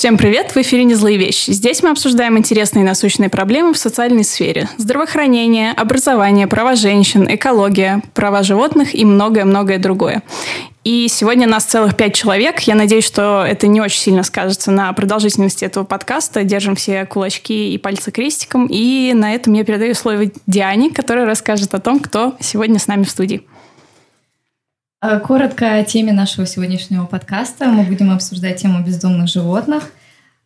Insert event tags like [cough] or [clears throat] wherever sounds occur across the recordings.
Всем привет! В эфире «Не злые вещи». Здесь мы обсуждаем интересные и насущные проблемы в социальной сфере. Здравоохранение, образование, права женщин, экология, права животных и многое-многое другое. И сегодня нас целых пять человек. Я надеюсь, что это не очень сильно скажется на продолжительности этого подкаста. Держим все кулачки и пальцы крестиком. И на этом я передаю слово Диане, которая расскажет о том, кто сегодня с нами в студии. Э, коротко о теме нашего сегодняшнего подкаста. Мы будем обсуждать тему бездомных животных.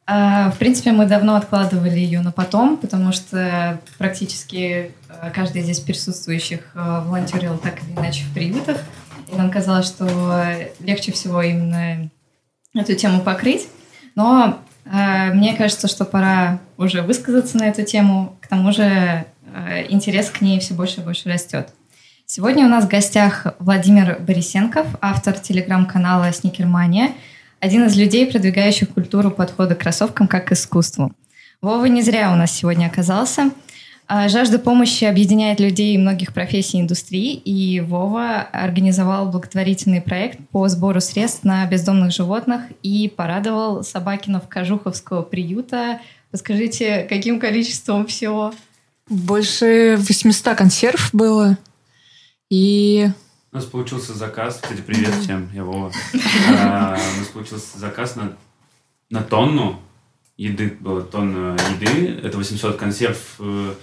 Э, в принципе, мы давно откладывали ее на потом, потому что практически э, каждый здесь присутствующих волонтерил так или иначе в приютах. И нам казалось, что легче всего именно эту тему покрыть. Но мне кажется, что пора уже высказаться на эту тему. К тому же интерес к ней все больше и больше растет. Сегодня у нас в гостях Владимир Борисенков, автор телеграм-канала «Сникермания», один из людей, продвигающих культуру подхода к кроссовкам как к искусству. Вова не зря у нас сегодня оказался. А, жажда помощи объединяет людей многих профессий индустрии, и Вова организовал благотворительный проект по сбору средств на бездомных животных и порадовал Собакинов Кожуховского приюта. Расскажите, каким количеством всего? Больше 800 консерв было. И... У нас получился заказ. Кстати, привет всем, я Вова. [laughs] А, у нас получился заказ на, на тонну еды. Было тонна еды. Это 800 консерв, 100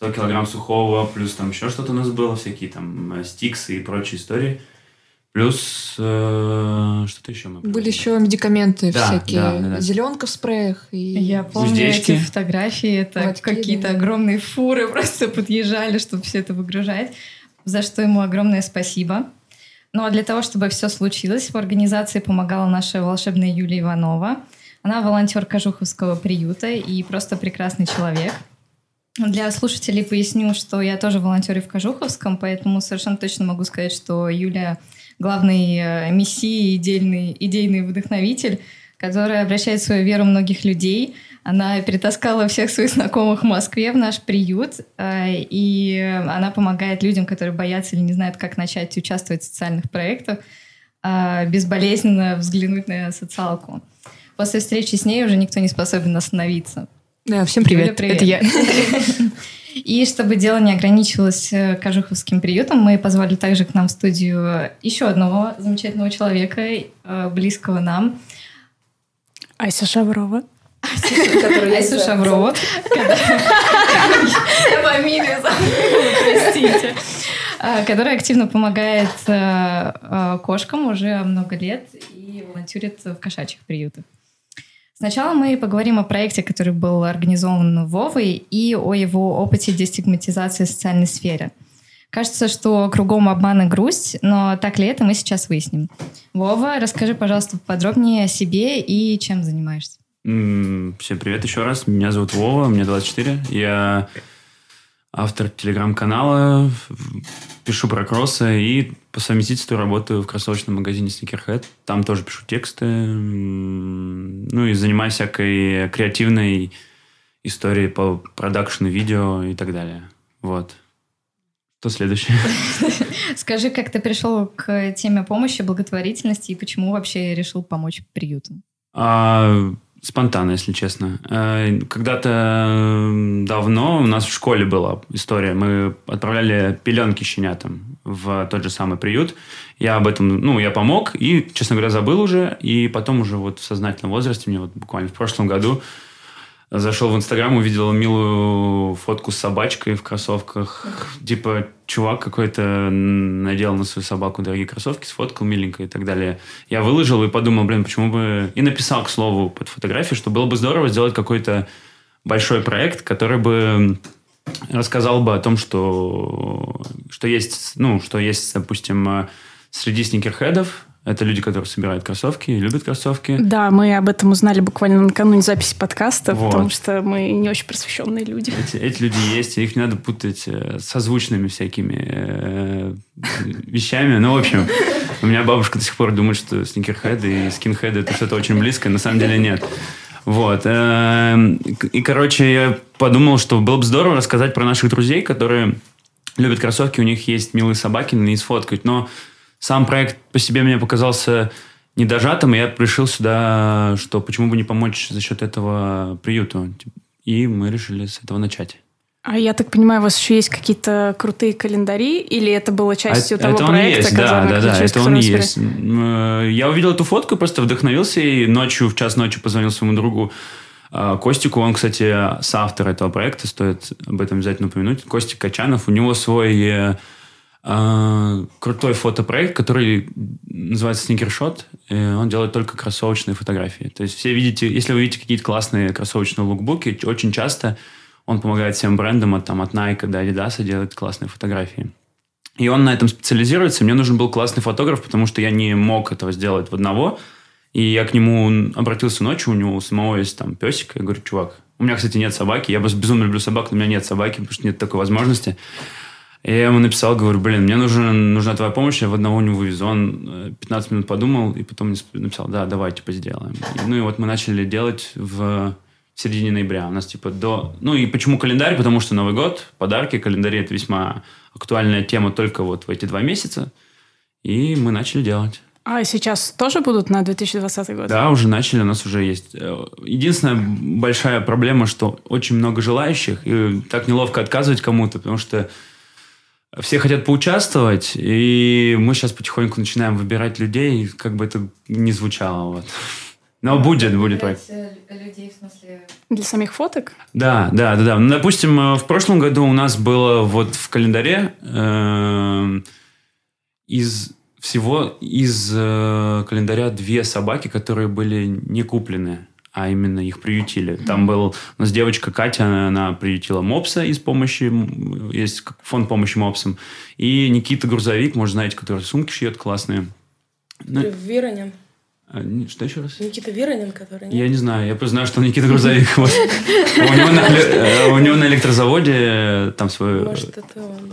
э, килограмм сухого, плюс там еще что-то у нас было, всякие там э, стиксы и прочие истории. Плюс э, что-то еще мы Были еще медикаменты да, всякие, да, да, да. зеленка в спреях. И... Я помню Уздечки. эти фотографии, это какие-то огромные фуры [laughs] просто подъезжали, чтобы все это выгружать за что ему огромное спасибо. Ну а для того, чтобы все случилось, в организации помогала наша волшебная Юлия Иванова. Она волонтер Кожуховского приюта и просто прекрасный человек. Для слушателей поясню, что я тоже волонтерю в Кожуховском, поэтому совершенно точно могу сказать, что Юля главный э, мессия, идейный, идейный вдохновитель, который обращает свою веру многих людей – она перетаскала всех своих знакомых в Москве в наш приют, э, и она помогает людям, которые боятся или не знают, как начать участвовать в социальных проектах, э, безболезненно взглянуть на социалку. После встречи с ней уже никто не способен остановиться. Да, всем привет. Юля, привет. Это я. [laughs] И чтобы дело не ограничивалось э, Кожуховским приютом, мы позвали также к нам в студию еще одного замечательного человека, близкого нам. Ася Шаврова которую я Шаврова. Я фамилию простите. А, которая активно помогает э, э, кошкам уже много лет и волонтерит в кошачьих приютах. Сначала мы поговорим о проекте, который был организован Вовой, и о его опыте дестигматизации в социальной сфере. Кажется, что кругом обман и грусть, но так ли это, мы сейчас выясним. Вова, расскажи, пожалуйста, подробнее о себе и чем занимаешься. Всем привет еще раз. Меня зовут Вова, мне 24. Я автор телеграм-канала, пишу про кроссы и по совместительству работаю в кроссовочном магазине Sneakerhead. Там тоже пишу тексты. Ну и занимаюсь всякой креативной историей по продакшну видео и так далее. Вот. Что следующее? [laughs] Скажи, как ты пришел к теме помощи, благотворительности и почему вообще решил помочь приютам? Спонтанно, если честно. Э, когда-то давно у нас в школе была история. Мы отправляли пеленки щенятам в тот же самый приют. Я об этом, ну, я помог и, честно говоря, забыл уже. И потом уже вот в сознательном возрасте, мне вот буквально в прошлом году, Зашел в Инстаграм, увидел милую фотку с собачкой в кроссовках. Типа, чувак какой-то надел на свою собаку дорогие кроссовки, сфоткал миленько и так далее. Я выложил и подумал, блин, почему бы... И написал, к слову, под фотографией, что было бы здорово сделать какой-то большой проект, который бы рассказал бы о том, что, что есть, ну, что есть, допустим, среди сникерхедов это люди, которые собирают кроссовки, любят кроссовки. Да, мы об этом узнали буквально накануне записи подкаста, вот. потому что мы не очень просвещенные люди. Эти, эти люди есть, и их не надо путать э, со звучными всякими э, вещами. Ну, в общем, у меня бабушка до сих пор думает, что сникерхеды и скинхеды это что-то очень близкое. На самом деле нет. Вот. Э, и, короче, я подумал, что было бы здорово рассказать про наших друзей, которые любят кроссовки, у них есть милые собаки, них сфоткать, но сам проект по себе мне показался недожатым, и я пришел сюда, что почему бы не помочь за счет этого приюту. И мы решили с этого начать. А я так понимаю, у вас еще есть какие-то крутые календари, или это было частью а, того это проекта? Он есть, да, да, да, это он есть. Э, я увидел эту фотку, просто вдохновился, и ночью, в час ночи позвонил своему другу э, Костику, он, кстати, соавтор этого проекта, стоит об этом обязательно упомянуть. Костик Качанов, у него свой э, крутой фотопроект, который называется Сникершот. Он делает только кроссовочные фотографии. То есть все видите, если вы видите какие-то классные кроссовочные лукбуки, очень часто он помогает всем брендам от, там, от Nike до Adidas делать классные фотографии. И он на этом специализируется. Мне нужен был классный фотограф, потому что я не мог этого сделать в одного. И я к нему обратился ночью, у него у самого есть там песик. Я говорю, чувак, у меня, кстати, нет собаки. Я безумно люблю собак, но у меня нет собаки, потому что нет такой возможности. И я ему написал, говорю, блин, мне нужен, нужна твоя помощь, я в одного не вывезу. Он 15 э, минут подумал и потом мне написал, да, давай, типа, сделаем. И, ну и вот мы начали делать в в середине ноября. У нас типа до... Ну и почему календарь? Потому что Новый год, подарки, календари – это весьма актуальная тема только вот в эти два месяца. И мы начали делать. А сейчас тоже будут на 2020 год? Да, уже начали, у нас уже есть. Э, единственная большая проблема, что очень много желающих, и так неловко отказывать кому-то, потому что все хотят поучаствовать, и мы сейчас потихоньку начинаем выбирать людей, как бы это ни звучало. Вот. Но ну, будет, будет. Э, людей, в смысле... Для самих фоток? Да, да, да, да. Ну, допустим, э, в прошлом году у нас было вот в календаре э, из всего из э, календаря две собаки, которые были не куплены, а именно их приютили. Там был у нас девочка Катя, она, приютила мопса из помощи, есть фонд помощи мопсам, и Никита Грузовик, может, знаете, который сумки шьет классные. Ну, Виронин. А, что еще раз? Никита Виронин, который... Нет? Я не знаю, я просто знаю, что Никита Грузовик. [laughs] Э, у него на электрозаводе э, там свой...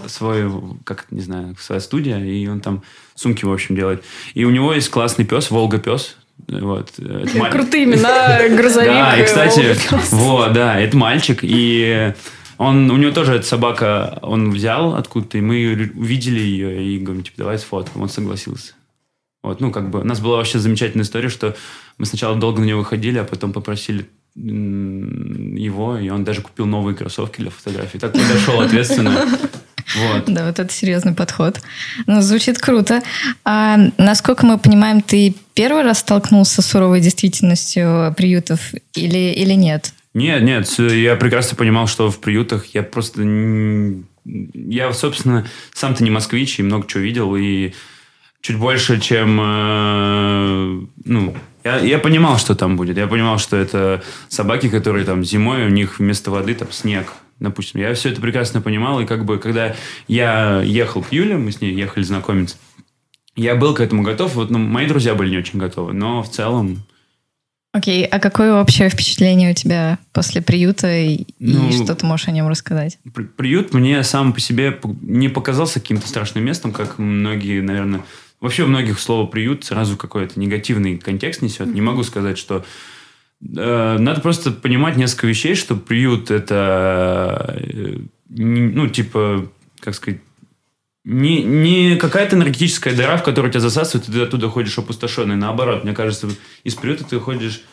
Свой, как не знаю, своя студия, и он там сумки, в общем, делает. И у него есть классный пес, Волга-пес. Вот. Крутые имена, [laughs] грузовик. Да, и, кстати, вот, да, это мальчик, и он, у него тоже эта собака, он взял откуда-то, и мы увидели ее, и говорим, типа, давай сфоткаем. Он согласился. Вот, ну, как бы, у нас была вообще замечательная история, что мы сначала долго на него выходили, а потом попросили его, и он даже купил новые кроссовки для фотографий. Так подошел ответственно. Вот. Да, вот это серьезный подход. Ну, звучит круто. А насколько мы понимаем, ты первый раз столкнулся с суровой действительностью приютов или, или нет? Нет, нет, я прекрасно понимал, что в приютах я просто... Я, собственно, сам-то не москвич и много чего видел, и чуть больше, чем... Э, ну, я, я понимал, что там будет. Я понимал, что это собаки, которые там зимой, у них вместо воды там снег, допустим. Я все это прекрасно понимал, и как бы, когда я ехал к Юле, мы с ней ехали знакомиться, я был к этому готов. Вот, ну, мои друзья были не очень готовы, но в целом... Окей, okay. а какое общее впечатление у тебя после приюта и, ну, и что ты можешь о нем рассказать? Приют мне сам по себе не показался каким-то страшным местом, как многие, наверное, Вообще у многих слово «приют» сразу какой-то негативный контекст несет. Не могу сказать, что... Э, надо просто понимать несколько вещей, что приют – это, э, ну, типа, как сказать, не, не какая-то энергетическая дыра, в которую тебя засасывают, и ты оттуда ходишь опустошенный. Наоборот, мне кажется, из приюта ты ходишь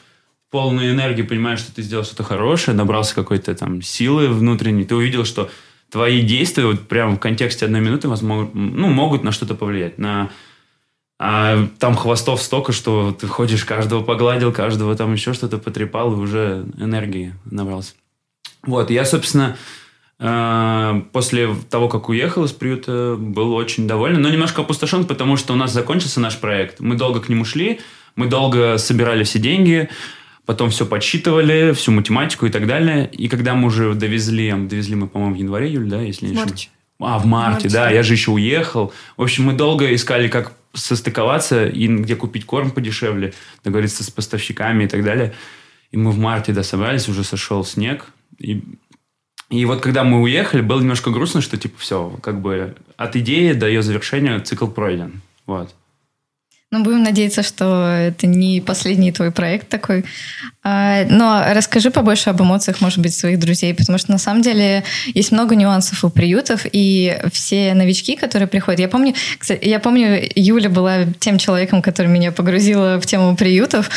полной энергии, понимаешь, что ты сделал что-то хорошее, набрался какой-то там силы внутренней, ты увидел, что твои действия вот прямо в контексте одной минуты возможно, ну, могут на что-то повлиять, на а там хвостов столько, что ты ходишь, каждого погладил, каждого там еще что-то потрепал, и уже энергии набрался. Вот, я, собственно, э, после того, как уехал из приюта, был очень доволен, но немножко опустошен, потому что у нас закончился наш проект. Мы долго к нему шли, мы долго собирали все деньги, потом все подсчитывали, всю математику и так далее. И когда мы уже довезли, довезли мы, по-моему, в январе, Юль, да, если не ошибаюсь? А, в марте, в марте, да, я же еще уехал. В общем, мы долго искали, как состыковаться и где купить корм подешевле, договориться с поставщиками и так далее. И мы в марте, да, собрались, уже сошел снег. И, и вот когда мы уехали, было немножко грустно, что типа все, как бы от идеи до ее завершения цикл пройден. Вот. Ну, будем надеяться, что это не последний твой проект такой. А, но расскажи побольше об эмоциях, может быть, своих друзей, потому что на самом деле есть много нюансов у приютов, и все новички, которые приходят... Я помню, кстати, я помню, Юля была тем человеком, который меня погрузила в тему приютов,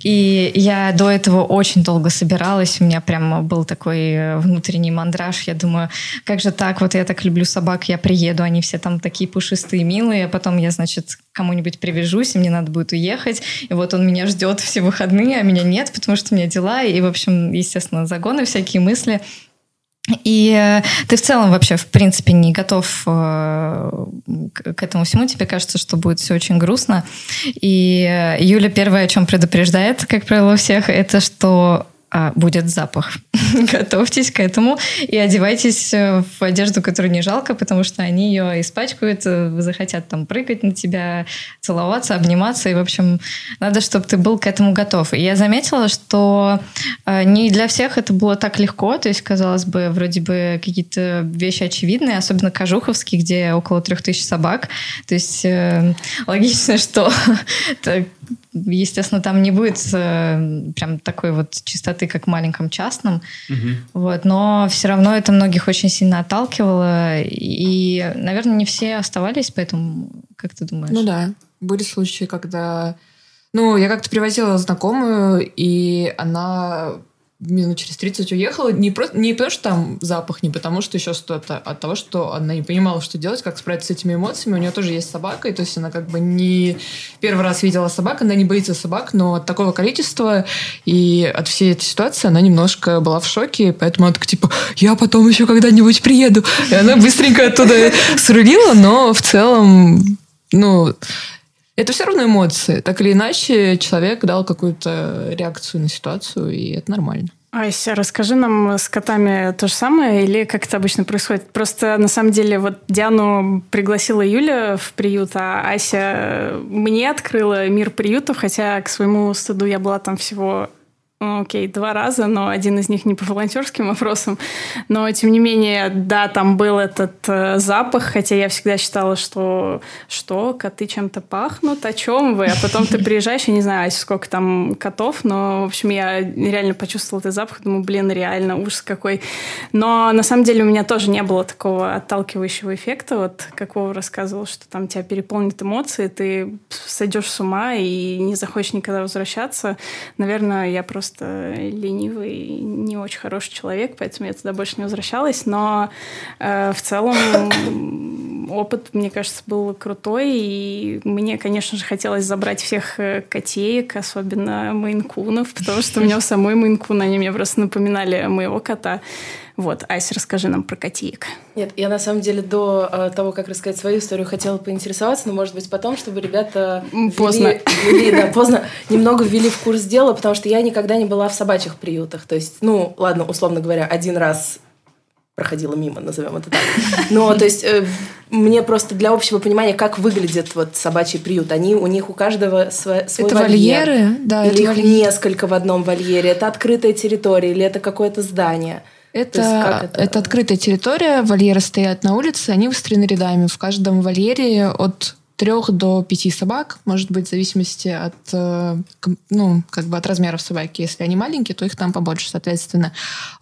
и я до этого очень долго собиралась, у меня прям был такой внутренний мандраж, я думаю, как же так, вот я так люблю собак, я приеду, они все там такие пушистые, милые, а потом я, значит, кому-нибудь привяжусь, и мне надо будет уехать, и вот он меня ждет все выходные, а меня нет, потому что у меня дела, и, в общем, естественно, загоны, всякие мысли. И э, ты в целом вообще, в принципе, не готов э, к этому всему. Тебе кажется, что будет все очень грустно. И э, Юля первое, о чем предупреждает, как правило, всех, это что а, будет запах. [laughs] Готовьтесь к этому и одевайтесь э, в одежду, которую не жалко, потому что они ее испачкают, э, захотят там прыгать на тебя, целоваться, обниматься. И, в общем, надо, чтобы ты был к этому готов. И я заметила, что э, не для всех это было так легко. То есть, казалось бы, вроде бы какие-то вещи очевидные, особенно Кожуховский, где около трех тысяч собак. То есть логично, что [laughs] естественно, там не будет прям такой вот чистоты ты как в маленьком частном. Угу. Вот, но все равно это многих очень сильно отталкивало. И, наверное, не все оставались, поэтому как ты думаешь? Ну да. Были случаи, когда... Ну, я как-то привозила знакомую, и она минут через 30 уехала. Не, просто, не потому, что там запах, не потому, что еще что-то, а от того, что она не понимала, что делать, как справиться с этими эмоциями. У нее тоже есть собака, и то есть она как бы не первый раз видела собак, она не боится собак, но от такого количества и от всей этой ситуации она немножко была в шоке, поэтому она так типа, я потом еще когда-нибудь приеду. И она быстренько оттуда [laughs] срулила, но в целом, ну, это все равно эмоции. Так или иначе, человек дал какую-то реакцию на ситуацию, и это нормально. Ася, расскажи нам с котами то же самое или как это обычно происходит? Просто на самом деле вот Диану пригласила Юля в приют, а Ася мне открыла мир приютов, хотя к своему стыду я была там всего окей, два раза, но один из них не по волонтерским вопросам. Но, тем не менее, да, там был этот э, запах, хотя я всегда считала, что что, коты чем-то пахнут, о чем вы? А потом ты приезжаешь, я не знаю, сколько там котов, но, в общем, я реально почувствовала этот запах, думаю, блин, реально, ужас какой. Но, на самом деле, у меня тоже не было такого отталкивающего эффекта, вот, как Вова рассказывал, что там тебя переполнят эмоции, ты сойдешь с ума и не захочешь никогда возвращаться. Наверное, я просто просто ленивый, не очень хороший человек, поэтому я туда больше не возвращалась. Но э, в целом [laughs] опыт, мне кажется, был крутой. И мне, конечно же, хотелось забрать всех э, котеек, особенно мейнкунов, потому что у меня у самой мейнкун, они мне просто напоминали моего кота. Вот, Ася, расскажи нам про котеек. Нет, я на самом деле до э, того, как рассказать свою историю, хотела поинтересоваться, но, может быть, потом, чтобы ребята... Поздно. Ввели, ввели, да, поздно. Немного ввели в курс дела, потому что я никогда не была в собачьих приютах. То есть, ну, ладно, условно говоря, один раз проходила мимо, назовем это так. Но, то есть, э, мне просто для общего понимания, как выглядит вот собачий приют. Они, у них у каждого свой, свой это вольер. вольеры? Да, или это их вольер. несколько в одном вольере. Это открытая территория или это какое-то здание. Это, это? это открытая территория, вольеры стоят на улице, они выстроены рядами. В каждом вольере от трех до пяти собак, может быть, в зависимости от, э, ну, как бы от размеров собаки. Если они маленькие, то их там побольше, соответственно.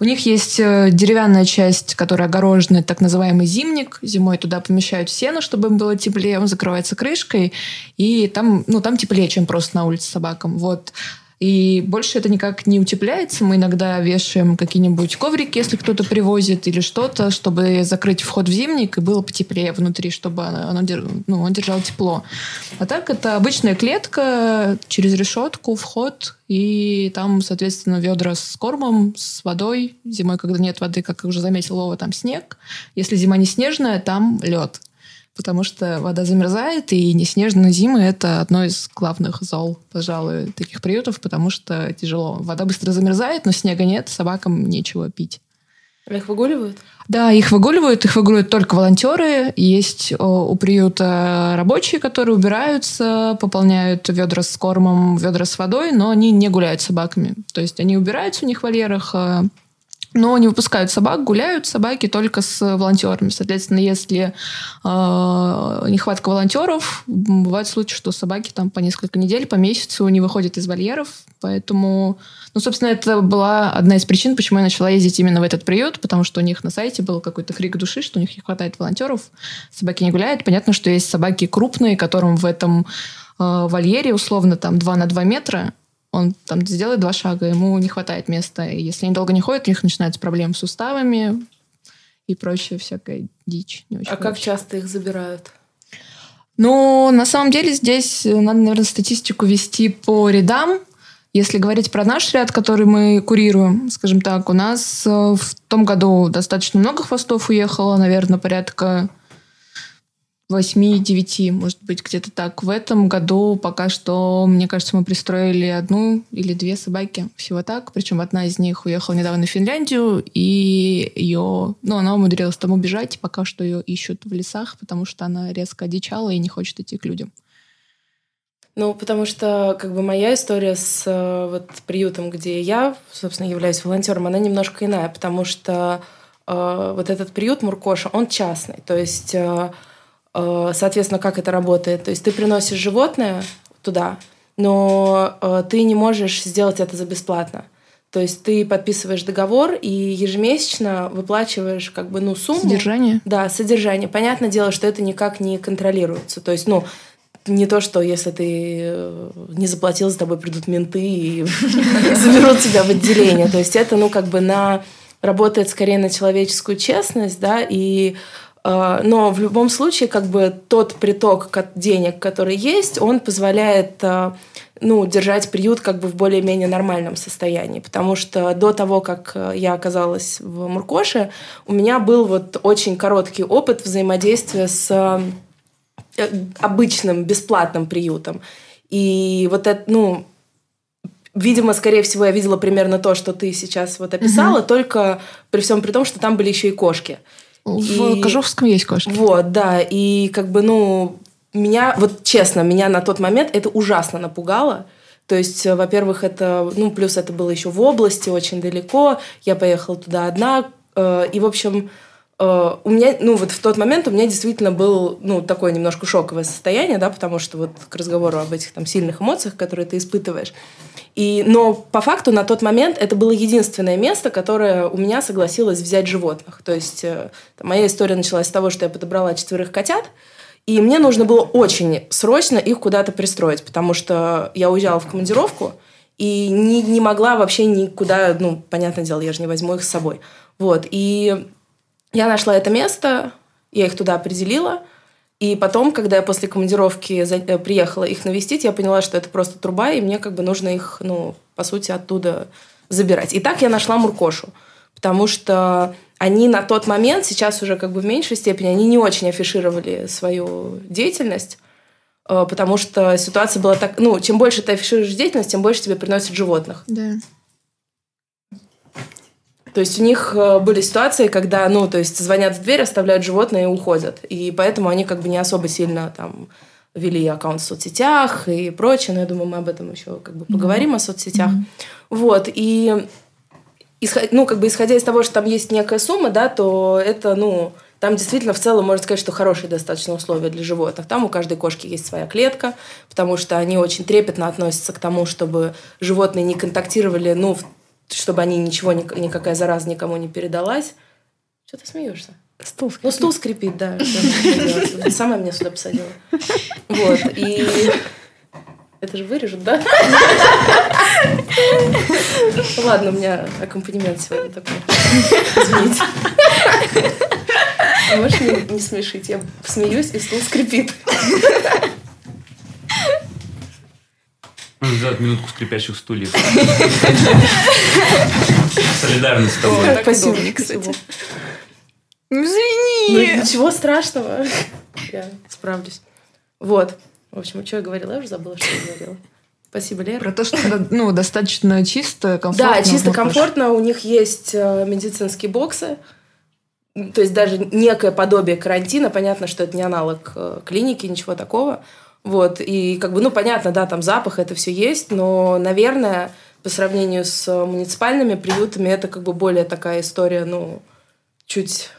У них есть э, деревянная часть, которая огорожена, так называемый зимник. Зимой туда помещают сено, чтобы им было теплее. Он закрывается крышкой, и там, ну, там теплее, чем просто на улице собакам. Вот. И больше это никак не утепляется. Мы иногда вешаем какие-нибудь коврики, если кто-то привозит, или что-то, чтобы закрыть вход в зимник и было потеплее внутри, чтобы оно, оно ну, он держал тепло. А так это обычная клетка через решетку, вход, и там, соответственно, ведра с кормом, с водой. Зимой, когда нет воды, как уже заметил Вова, там снег. Если зима не снежная, там лед потому что вода замерзает, и неснежные зимы — это одно из главных зол, пожалуй, таких приютов, потому что тяжело. Вода быстро замерзает, но снега нет, собакам нечего пить. А их выгуливают? Да, их выгуливают, их выгуливают только волонтеры. Есть у приюта рабочие, которые убираются, пополняют ведра с кормом, ведра с водой, но они не гуляют с собаками. То есть они убираются у них в вольерах, а но не выпускают собак, гуляют собаки только с волонтерами. Соответственно, если э, нехватка волонтеров, бывает случай, что собаки там по несколько недель, по месяцу не выходят из вольеров. Поэтому, ну, собственно, это была одна из причин, почему я начала ездить именно в этот приют, потому что у них на сайте был какой-то крик души, что у них не хватает волонтеров, собаки не гуляют. Понятно, что есть собаки крупные, которым в этом э, вольере условно там 2 на 2 метра, он там сделает два шага, ему не хватает места. И если они долго не ходят, у них начинаются проблемы с суставами и прочая всякая дичь. Не очень а как часто их забирают? Ну, на самом деле здесь надо, наверное, статистику вести по рядам. Если говорить про наш ряд, который мы курируем, скажем так, у нас э, в том году достаточно много хвостов уехало, наверное, порядка 8-9, может быть, где-то так. В этом году пока что, мне кажется, мы пристроили одну или две собаки. Всего так. Причем одна из них уехала недавно в Финляндию, и ее, ну, она умудрилась там убежать. Пока что ее ищут в лесах, потому что она резко одичала и не хочет идти к людям. Ну, потому что, как бы, моя история с э, вот приютом, где я, собственно, являюсь волонтером, она немножко иная, потому что э, вот этот приют Муркоша, он частный. То есть э, соответственно, как это работает? То есть ты приносишь животное туда, но э, ты не можешь сделать это за бесплатно. То есть ты подписываешь договор и ежемесячно выплачиваешь как бы ну сумму. Содержание? Да, содержание. Понятное дело, что это никак не контролируется. То есть, ну, не то, что если ты э, не заплатил, за тобой придут менты и [laughs] заберут тебя в отделение. То есть это, ну, как бы на работает скорее на человеческую честность, да, и Э, но в любом случае, как бы тот приток денег, который есть, он позволяет э, ну, держать приют как бы в более-менее нормальном состоянии. Потому что до того, как э, я оказалась в Муркоше, у меня был вот очень короткий опыт взаимодействия с обычным бесплатным приютом. И вот это, ну, видимо, скорее всего, я видела примерно то, что ты сейчас вот описала, угу. только при всем при том, что там были еще и кошки. В и... Кожуховском есть кошки. Вот, да. И как бы, ну, меня, вот честно, меня на тот момент это ужасно напугало. То есть, э, во-первых, это, ну, плюс это было еще в области, очень далеко. Я поехала туда одна. Э, и, в общем, у меня, ну, вот в тот момент у меня действительно был, ну, такое немножко шоковое состояние, да, потому что вот к разговору об этих там сильных эмоциях, которые ты испытываешь. И, но по факту на тот момент это было единственное место, которое у меня согласилось взять животных. То есть э, там, моя история началась с того, что я подобрала четверых котят, и мне нужно было очень срочно их куда-то пристроить, потому что я уезжала в командировку и не, не могла вообще никуда, ну, понятное дело, я же не возьму их с собой. Вот, и я нашла это место, я их туда определила – и потом, когда я после командировки. Э, приехала их навестить, я поняла, что это просто труба, и мне как бы нужно их, ну, по сути, оттуда забирать. И так я нашла Муркошу, потому что они на тот момент, сейчас уже как бы в меньшей степени, они не очень афишировали свою деятельность, э, потому что ситуация была так... Ну, чем больше ты афишируешь деятельность, тем больше тебе приносят животных. Да. То есть у них э, были ситуации, когда, ну, то есть звонят в дверь, оставляют животное и уходят. И поэтому они как бы не особо сильно там вели аккаунт в соцсетях и прочее. Но я думаю, мы об этом еще как бы поговорим mm-hmm. о соцсетях. Mm-hmm. Вот. И ну, как бы исходя из того, что там есть некая сумма, да, то это, ну, там действительно в целом можно сказать, что хорошие достаточно условия для животных. Там у каждой кошки есть своя клетка, потому что они очень трепетно относятся к тому, чтобы животные не контактировали, ну, чтобы они ничего, никакая зараза никому не передалась. Что ты смеешься? Стул скрипит. Ну, стул скрипит, да. Сама меня сюда посадила. Вот. И это же вырежут, да? Ладно, у меня аккомпанемент сегодня такой. Извините. Можешь не, не смешить? Я смеюсь, и стул скрипит. Нужно сделать минутку скрипящих стульев. Солидарность с тобой. Спасибо, кстати. Ну, извини. Ну, ничего страшного. Я справлюсь. Вот. В общем, что я говорила? Я уже забыла, что я говорила. Спасибо, Лера. Про то, что ну, достаточно чисто, комфортно. Да, чисто комфортно. У них есть э, медицинские боксы. То есть даже некое подобие карантина. Понятно, что это не аналог э, клиники, ничего такого. Вот, и как бы, ну, понятно, да, там запах, это все есть, но, наверное, по сравнению с муниципальными приютами это как бы более такая история, ну, чуть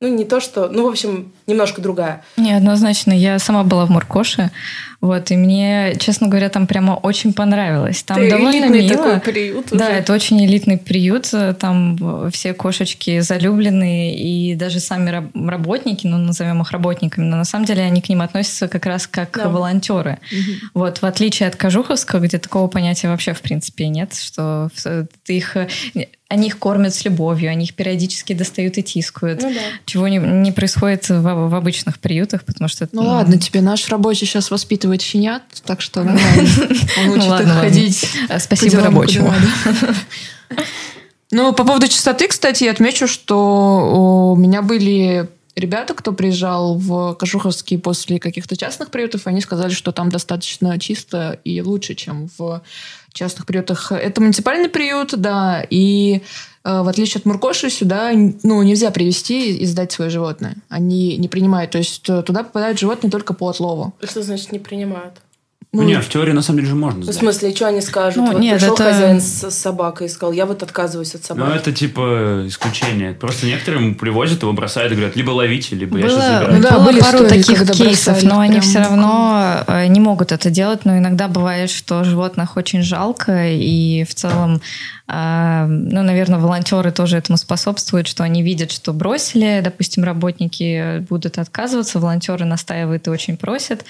ну, не то, что... Ну, в общем, немножко другая. Не, однозначно. Я сама была в Муркоше, вот, и мне, честно говоря, там прямо очень понравилось. Там Ты довольно мило. такой приют Да, уже. это очень элитный приют. Там все кошечки залюбленные, и даже сами раб- работники, ну, назовем их работниками, но на самом деле они к ним относятся как раз как Да. волонтеры. Вот, в отличие от Кожуховского, где такого понятия вообще, в принципе, нет, что ты их... Они их кормят с любовью, они их периодически достают и тискают. Ну да. Чего не, не происходит в, в обычных приютах, потому что... Ну ладно, тебе наш рабочий сейчас воспитывает щенят, так что нормально. Он Ну учит их ходить. э, Спасибо рабочему. Ну, по поводу чистоты, кстати, я отмечу, что у меня были ребята, кто приезжал в Кожуховский после каких-то частных приютов, они сказали, что там достаточно чисто и лучше, чем в частных приютах. Это муниципальный приют, да, и э, в отличие от Муркоши, сюда ну, нельзя привезти и сдать свое животное. Они не принимают. То есть э, туда попадают животные только по отлову. Что значит не принимают? Ну, нет, в теории на самом деле же можно Ну, в сдать. смысле, что они скажут? Ну, вот нет, пришел это- хозяин с, собакой и сказал, я вот отказываюсь от Ну, собаки. это типа исключение. Просто некоторым привозят, его бросают и говорят, либо ловите, либо я сейчас Было, забираю. Ну да, было были пару истории, таких кейсов, бросали но они все равно э, не могут это делать. Но иногда бывает, что животных очень жалко, и в целом, э, ну, наверное, волонтеры тоже этому способствуют, что они видят, что бросили, допустим, работники будут отказываться, волонтеры настаивают и очень просят.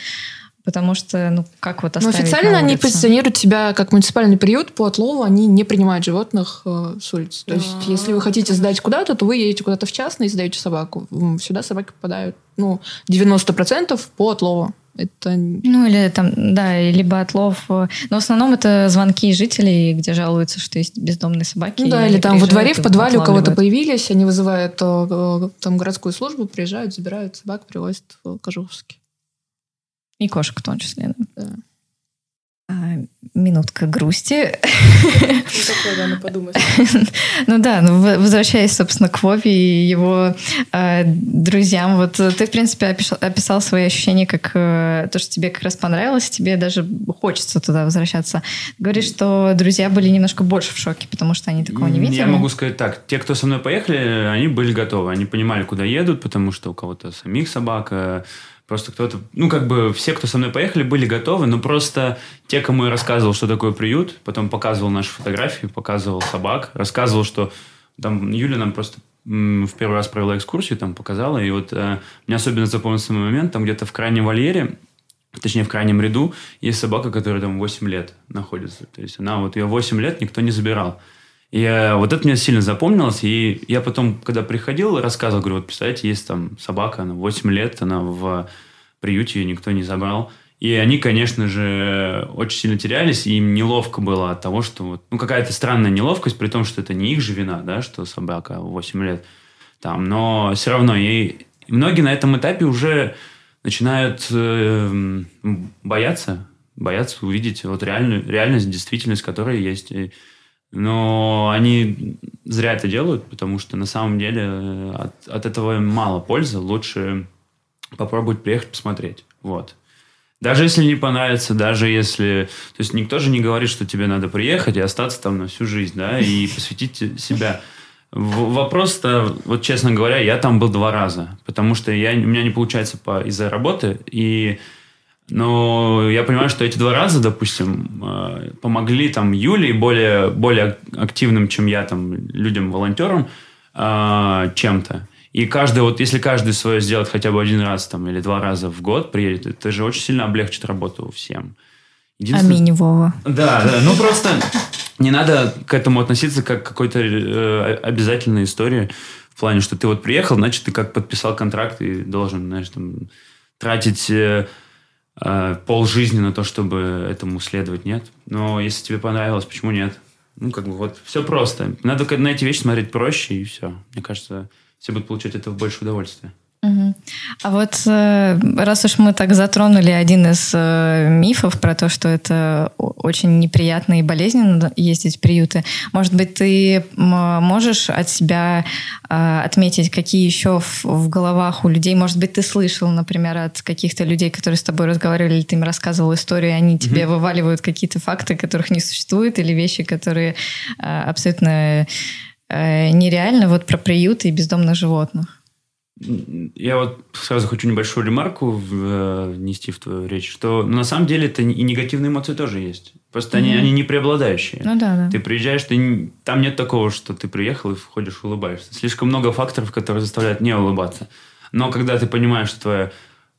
Потому что, ну, как вот Но оставить официально на они позиционируют себя как муниципальный приют по отлову, они не принимают животных э, с улицы. То есть, если вы хотите сдать куда-то, то вы едете куда-то в частный и сдаете собаку. Сюда собаки попадают, ну, 90% по отлову. Это Ну, или там, да, либо отлов. э, Но в основном это звонки жителей, где жалуются, что есть бездомные собаки. Ну да, или там во дворе, в подвале у кого-то появились, они вызывают э, э, там городскую службу, приезжают, забирают собак, привозят в Кожуховский. И кошек в том числе. да. Да. А, минутка грусти. Ну, да, ну. [laughs] Ну ну, возвращаясь, собственно, к Вове и его э, друзьям, вот э, ты, в принципе, описал, описал свои ощущения как э, то, что тебе как раз понравилось, тебе даже хочется туда возвращаться. Говоришь, что друзья были немножко больше в шоке, потому что они такого не видели. Я могу сказать так. Те, кто со мной поехали, они были готовы. Они понимали, куда едут, потому что у кого-то самих собака, просто кто-то... Ну, как бы все, кто со мной поехали, были готовы, но просто те, кому я рассказывал, что такое приют, потом показывал наши фотографии, показывал собак, рассказывал, что... Там Юля нам просто в первый раз провела экскурсию, там показала, и вот э, мне особенно запомнился момент, там где-то в крайнем вольере, точнее, в крайнем ряду, есть собака, которая там 8 лет находится. То есть она вот ее 8 лет никто не забирал. И вот это мне сильно запомнилось. И я потом, когда приходил, рассказывал, говорю, вот представляете, есть там собака, она 8 лет, она в приюте, ее никто не забрал. И они, конечно же, очень сильно терялись, и им неловко было от того, что вот, ну, какая-то странная неловкость, при том, что это не их же вина, да, что собака 8 лет там, но все равно и Многие на этом этапе уже начинают э, бояться, бояться увидеть вот реальную, реальность, действительность, которая есть. Но они зря это делают, потому что на самом деле э, от, от этого мало пользы. Лучше попробовать приехать посмотреть. Вот. Даже если не понравится, даже если... То есть никто же не говорит, что тебе надо приехать и остаться там на всю жизнь, да, и [laughs] посвятить себя. Вопрос-то, вот честно говоря, я там был два раза, потому что я, у меня не получается по, из-за работы, и но я понимаю, что эти два раза, допустим, э, помогли там Юле более, более активным, чем я, там, людям, волонтерам, э, чем-то. И каждый, вот если каждый свое сделает хотя бы один раз там, или два раза в год приедет, это же очень сильно облегчит работу всем. Единственное- Аминь, Вова. да, да, ну просто не надо к этому относиться как к какой-то э, обязательной истории. В плане, что ты вот приехал, значит, ты как подписал контракт и должен, знаешь, там, тратить э, э, полжизни на то, чтобы этому следовать, нет. Но если тебе понравилось, почему нет? Ну, как бы вот все просто. Надо на эти вещи смотреть проще, и все. Мне кажется, все будут получать от этого больше удовольствия. Угу. А вот э, раз уж мы так затронули один из э, мифов про то, что это очень неприятно и болезненно ездить в приюты, может быть, ты можешь от себя э, отметить, какие еще в, головах у людей, может быть, ты слышал, например, от каких-то людей, которые с тобой разговаривали, или ты им рассказывал историю, и они угу. тебе вываливают какие-то факты, которых не существует, или вещи, которые абсолютно нереальны, вот про приюты и бездомных животных? Я вот сразу хочу небольшую ремарку внести в твою речь, что ну, на самом деле это и негативные эмоции тоже есть. Просто mm-hmm. они, они не преобладающие. Ну да, да. Ты приезжаешь, ты, там нет такого, что ты приехал и входишь, улыбаешься. Слишком много факторов, которые заставляют не улыбаться. Но когда ты понимаешь, что твоя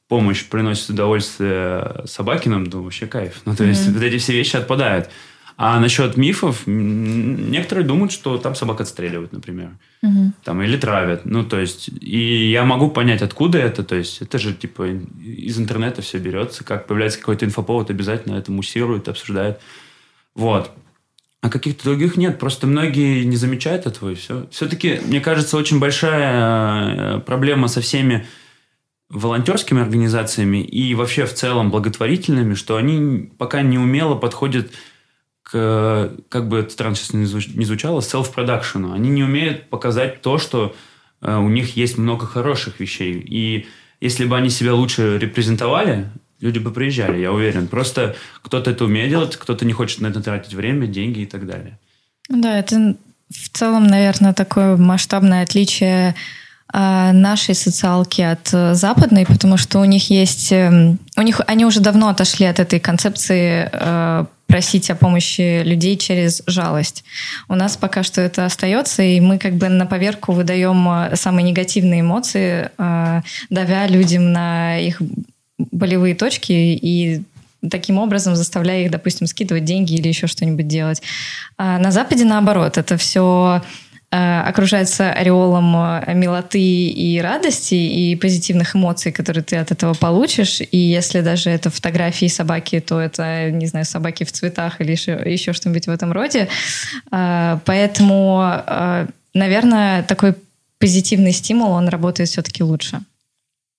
помощь приносит удовольствие собакинам, то вообще кайф. Ну, то mm-hmm. есть вот эти все вещи отпадают. А насчет мифов, некоторые думают, что там собак отстреливают, например. Угу. Там, или травят. Ну, то есть, и я могу понять, откуда это. То есть, это же, типа, из интернета все берется. Как появляется какой-то инфоповод, обязательно это муссируют, обсуждают. Вот. А каких-то других нет. Просто многие не замечают этого, и все. Все-таки, мне кажется, очень большая э, проблема со всеми волонтерскими организациями и вообще в целом благотворительными, что они пока не умело подходят к, как бы это странно сейчас не звучало, self-production. Они не умеют показать то, что э, у них есть много хороших вещей. И если бы они себя лучше репрезентовали, люди бы приезжали, я уверен. Просто кто-то это умеет делать, кто-то не хочет на это тратить время, деньги и так далее. Да, это в целом, наверное, такое масштабное отличие э, нашей социалки от э, западной, потому что у них есть, эм, у них они уже давно отошли от этой концепции просить о помощи людей через жалость. У нас пока что это остается, и мы как бы на поверку выдаем э, самые негативные эмоции, э, давя людям на их болевые точки и таким образом заставляя их, допустим, скидывать деньги или еще что-нибудь делать. А на Западе наоборот, это все окружается ореолом э, милоты и радости и позитивных эмоций, которые ты от этого получишь. И если даже это фотографии собаки, то это, не знаю, собаки в цветах или еще, еще что-нибудь в этом роде. Э, поэтому, наверное, такой позитивный стимул, он работает все-таки лучше.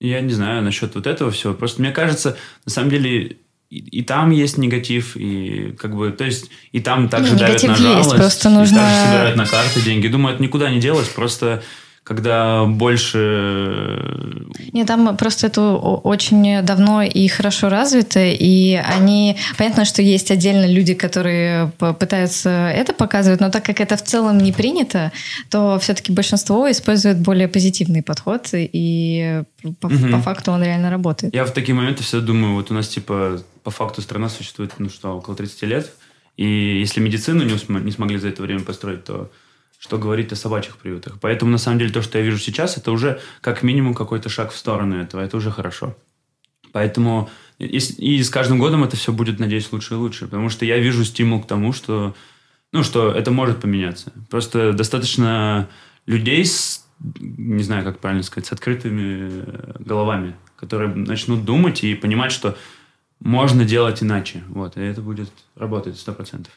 Я не знаю насчет вот этого всего. Просто мне кажется, на самом деле и, и там есть негатив, и как бы, то есть, и там также ну, давят на жалость, есть, просто нужно... и также собирают на карты деньги. Думаю, это никуда не делось, просто когда больше... Нет, там просто это очень давно и хорошо развито, и они... Понятно, что есть отдельно люди, которые пытаются это показывать, но так как это в целом не принято, то все-таки большинство использует более позитивный подход, и по, угу. по факту он реально работает. Я в такие моменты все думаю, вот у нас типа по факту страна существует, ну что, около 30 лет, и если медицину не, усм- не смогли за это время построить, то что говорить о собачьих приютах. Поэтому, на самом деле, то, что я вижу сейчас, это уже как минимум какой-то шаг в сторону этого. Это уже хорошо. Поэтому и, и с каждым годом это все будет, надеюсь, лучше и лучше. Потому что я вижу стимул к тому, что, ну, что это может поменяться. Просто достаточно людей с, не знаю, как правильно сказать, с открытыми головами, которые начнут думать и понимать, что можно делать иначе. Вот, и это будет работать сто процентов.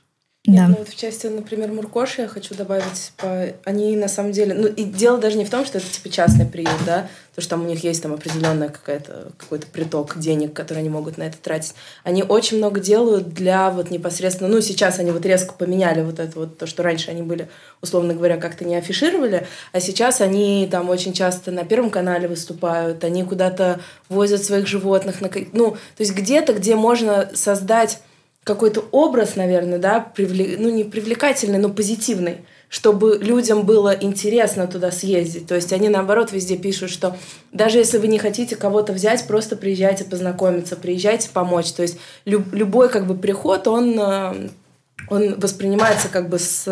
Да. ну, вот в части, например, Муркоши я хочу добавить, по... они на самом деле, ну и дело даже не в том, что это типа частный приют, да, то что там у них есть там определенная какая-то какой-то приток денег, который они могут на это тратить. Они очень много делают для вот непосредственно, ну сейчас они вот резко поменяли вот это вот то, что раньше они были, условно говоря, как-то не афишировали, а сейчас они там очень часто на Первом канале выступают, они куда-то возят своих животных, на... ну то есть где-то, где можно создать какой-то образ, наверное, да, привлек... ну не привлекательный, но позитивный, чтобы людям было интересно туда съездить. То есть они наоборот везде пишут, что даже если вы не хотите кого-то взять, просто приезжайте познакомиться, приезжайте помочь. То есть люб... любой как бы приход, он э, он воспринимается как бы с,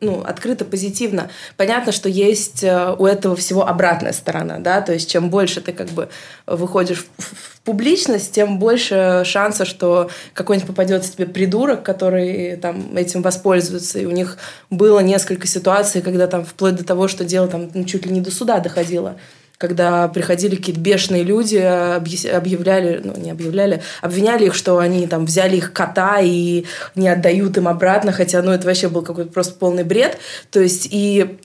ну, открыто позитивно. Понятно, что есть э, у этого всего обратная сторона, да, то есть чем больше ты как бы выходишь в, в публичность, тем больше шанса, что какой-нибудь попадется тебе придурок, который там этим воспользуется. И у них было несколько ситуаций, когда там вплоть до того, что дело там ну, чуть ли не до суда доходило когда приходили какие-то бешеные люди, объявляли, ну, не объявляли, обвиняли их, что они там взяли их кота и не отдают им обратно, хотя, ну, это вообще был какой-то просто полный бред. То есть, и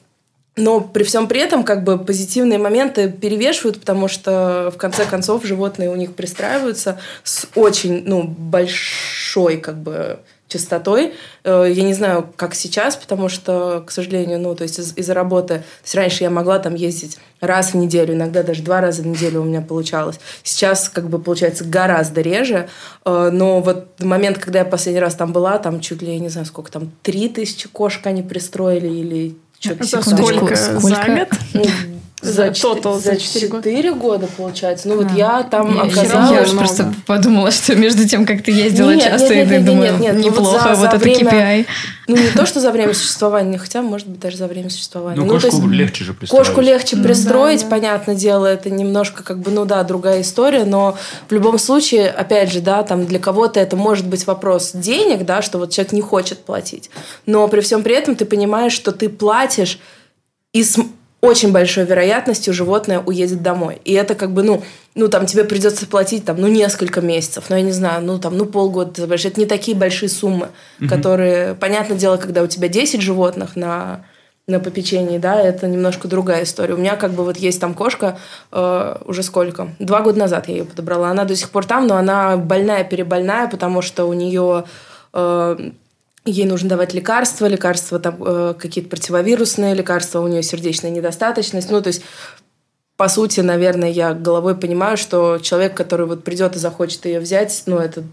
но при всем при этом как бы позитивные моменты перевешивают, потому что в конце концов животные у них пристраиваются с очень ну, большой как бы частотой. Э, я не знаю, как сейчас, потому что, к сожалению, ну, то есть из- из-за работы... То есть раньше я могла там ездить раз в неделю, иногда даже два раза в неделю у меня получалось. Сейчас, как бы, получается гораздо реже. Э, Но вот момент, когда я последний раз там была, там чуть ли, я не знаю, сколько там, три тысячи кошек они пристроили или что-то За Секундочку, сколько? За сколько? год? Ну, За total четыре года? 4 года, получается. Ну, вот А. я там Я, оказалась... я уж много. просто подумала, что между тем, как ты ездила Нет, часто, нет, и ты нет, нет, думаю, нет, нет, ну вот неплохо, за- вот за это время- KPI. Ну, не то, что за время существования, хотя, может быть, даже за время существования. Ну, то кошку есть легче же пристроить. Кошку легче Ну, пристроить, да, да. понятное дело, это немножко как бы, ну да, другая история, но в любом случае, опять же, да, там для кого-то это может быть вопрос денег, да, что вот человек не хочет платить, но при всем при этом ты понимаешь, что ты платишь и с очень большой вероятностью животное уедет домой. И это как бы, ну, ну, там тебе придется платить там, ну, несколько месяцев, ну, я не знаю, ну, там, ну, полгода. Это не такие большие суммы, которые, понятное дело, когда у тебя 10 животных на на попечении, да, это немножко другая история. У меня как бы вот есть там кошка, э, уже сколько? Два года назад я ее подобрала. Она до сих пор там, но она больная, перебольная, потому что у нее э, ей нужно давать лекарства, лекарства там э, какие-то противовирусные лекарства, у нее сердечная недостаточность. Ну, то есть по сути, наверное, я головой понимаю, что человек, который вот придет и захочет ее взять, ну, это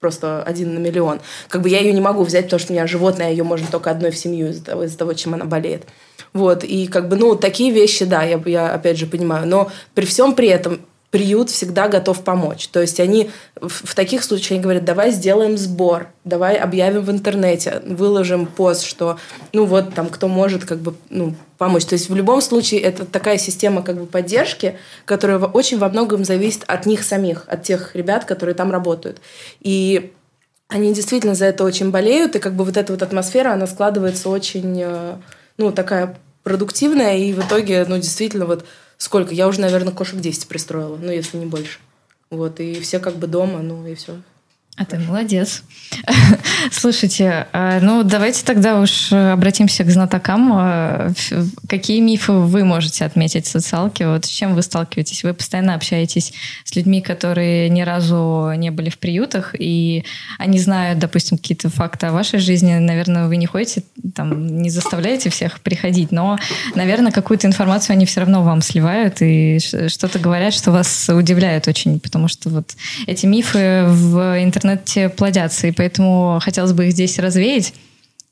просто один на миллион. Как бы я ее не могу взять, потому что у меня животное, ее можно только одной в семью из-за того, из-за того, чем она болеет. Вот, и как бы, ну, такие вещи, да, я, я опять же понимаю. Но при всем при этом приют всегда готов помочь. То есть они в, в таких случаях они говорят, давай сделаем сбор, давай объявим в интернете, выложим пост, что, ну вот там кто может как бы ну, помочь. То есть в любом случае это такая система как бы поддержки, которая очень во многом зависит от них самих, от тех ребят, которые там работают. И они действительно за это очень болеют, и как бы вот эта вот атмосфера, она складывается очень, э, ну, такая продуктивная, и в итоге, ну, действительно, вот сколько? Я уже, наверное, кошек 10 пристроила, ну, если не больше. Вот, и все как бы дома, ну, и все. А ты молодец. [laughs] Слушайте, а, ну давайте тогда уж э, обратимся к знатокам. А, Какие мифы вы можете отметить в социалке? Вот с чем вы сталкиваетесь? Вы постоянно общаетесь с людьми, которые ни разу не были в приютах, и они знают, допустим, какие-то факты о вашей жизни. Наверное, вы не ходите, там, не заставляете всех приходить, но, наверное, какую-то информацию они все равно вам сливают и что-то говорят, что вас удивляет очень, потому что вот эти мифы в интернете плодятся, и поэтому хотелось бы их здесь развеять.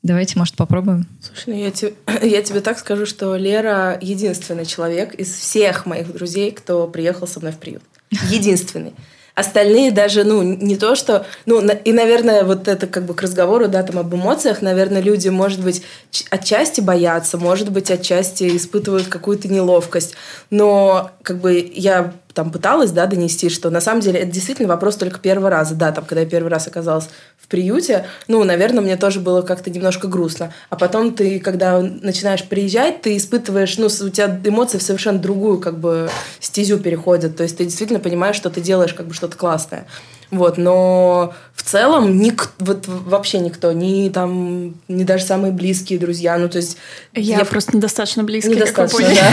Давайте, может, попробуем. Слушай, ну я, те- [clears throat] я тебе так скажу, что Лера единственный человек из всех моих друзей, кто приехал со мной в приют. [laughs] Единственный. Остальные даже, ну, не то, что... Ну, и, наверное, вот это как бы к разговору, да, там, об эмоциях, наверное, люди, может быть, отчасти боятся, может быть, отчасти испытывают какую-то неловкость. Но, как бы, я там пыталась, да, донести, что на самом деле это действительно вопрос только первого раза. Да, там, когда я первый раз оказалась в приюте, ну, наверное, мне тоже было как-то немножко грустно. А потом ты, когда начинаешь приезжать, ты испытываешь, ну, у тебя эмоции в совершенно другую, как бы, стезю переходят. То есть ты действительно понимаешь, что ты делаешь, как бы, что-то классное. Вот, но в целом ник, вот вообще никто, ни там, ни даже самые близкие друзья, ну, то есть... Я, просто недостаточно близкий, как вы Недостаточно, поняли. да.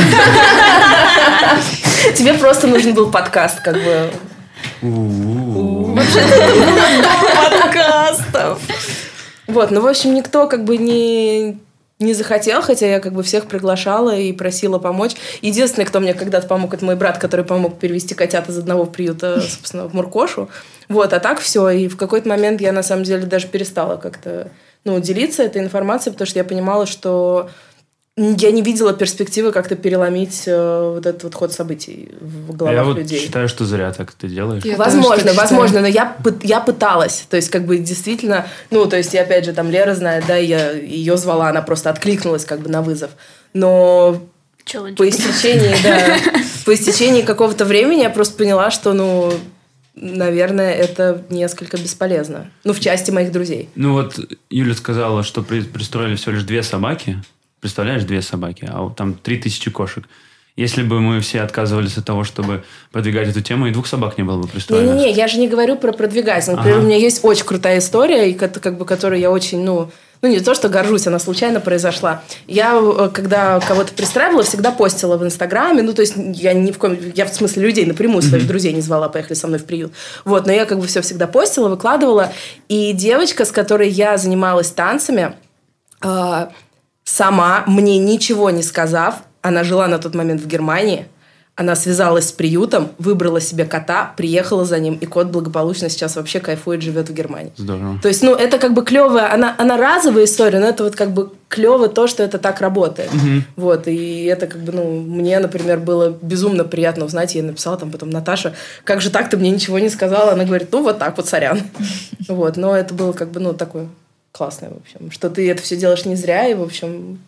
[laughs] Тебе просто нужен был подкаст, как бы. У-у-у. Подкастов. Вот, ну, в общем, никто как бы не, не захотел, хотя я как бы всех приглашала и просила помочь. Единственный, кто мне когда-то помог, это мой брат, который помог перевести котят из одного приюта, собственно, в Муркошу. Вот, а так все. И в какой-то момент я, на самом деле, даже перестала как-то ну, делиться этой информацией, потому что я понимала, что я не видела перспективы как-то переломить э, вот этот вот ход событий в головах Я вот людей. считаю, что зря так ты делаешь. Я тоже возможно, считаю. возможно, но я, я пыталась. То есть, как бы действительно, ну, то есть, и опять же, там Лера знает, да, я ее звала, она просто откликнулась как бы на вызов. Но по истечении, да, по истечении какого-то времени я просто поняла, что, ну, наверное, это несколько бесполезно. Ну, в части моих друзей. Ну вот Юля сказала, что при- пристроили всего лишь две собаки. Представляешь, две собаки, а вот там три тысячи кошек. Если бы мы все отказывались от того, чтобы продвигать эту тему, и двух собак не было бы пристроено. Не-не-не, я же не говорю про продвигать. Например, Ага. у меня есть очень крутая история, и кот- как бы, которую я очень, ну, ну, не то, что горжусь, она случайно произошла. Я, э, когда кого-то пристраивала, всегда постила в Инстаграме. Ну, то есть, я ни в коем... Я, в смысле, людей напрямую своих mm-hmm. друзей не звала, поехали со мной в приют. Вот, но я как бы все всегда постила, выкладывала. И девочка, с которой я занималась танцами, э, сама, мне ничего не сказав, она жила на тот момент в Германии, она связалась с приютом, выбрала себе кота, приехала за ним, и кот благополучно сейчас вообще кайфует, живет в Германии. Здорово. То есть, ну, это как бы клевая, она, она разовая история, но это вот как бы клево то, что это так работает. Мгм. Вот, и это как бы, ну, мне, например, было безумно приятно узнать. Я написала там потом, Наташа, как же так, ты мне ничего не сказала? Она говорит, ну, вот так вот, сорян. [laughs] Вот, но это было как бы, ну, такое классное, в общем, что ты это все делаешь не зря, и, в общем,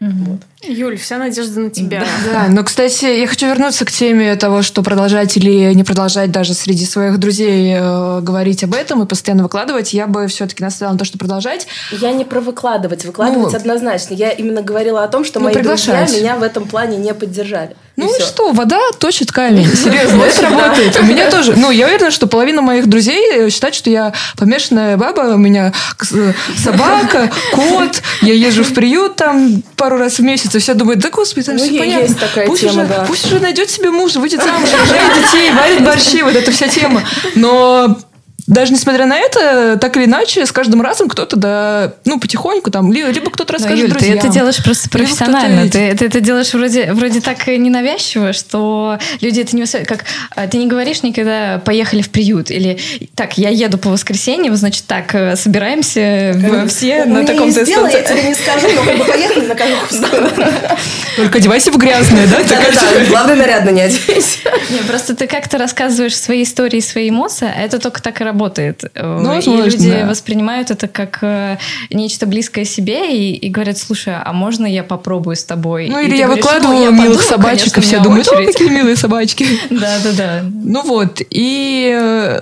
вот. Юль, вся надежда на тебя. Да, но, кстати, я хочу вернуться к теме того, что продолжать или не продолжать даже среди своих друзей э, говорить об этом и постоянно выкладывать. Я бы все-таки настояла на то, что продолжать. Я не про выкладывать, выкладывать Ну, однозначно. Я именно говорила о том, что ну, мои приглашать. друзья меня в этом плане не поддержали. Ну и что, вода точит камень. [laughs] Серьезно, это работает. У меня тоже. Ну, я уверена, что половина моих друзей считает, что я помешанная баба. У меня собака, [laughs] кот. Я езжу в приют там пару раз в месяц. И все думают, да господи, там Ну, все понятно. пусть уже. Пусть уже найдет себе мужа, выйдет [laughs] замуж, рожает детей, варит борщи. Вот эта вся тема. Но даже несмотря на это, так или иначе, с каждым разом кто-то, да, ну, потихоньку там, ли- либо кто-то расскажет Юль, ты друзьям. это делаешь просто Либо профессионально. Ты, ты это делаешь вроде, вроде так ненавязчиво, что люди это не. Как а, ты не говоришь никогда «поехали в приют» или «так, я еду по воскресеньям, значит, так, э, собираемся в- все на мне таком не сделай, я тебе не скажу, но бы поехали на. Только одевайся в грязное, да? Главное, нарядно не [laughs] одевайся. Просто ты как-то рассказываешь свои истории, свои эмоции, а это только так и работает. Э, Ну, и возможно, люди да. воспринимают это как э, нечто близкое себе и, и говорят, слушай, а можно я попробую с тобой? Ну, И или я говоришь, выкладываю «Ну, я милых подумаю, собачек, конечно, и все думают, о, очередь». какие милые собачки. [laughs] Да, да, да. Ну вот, и э,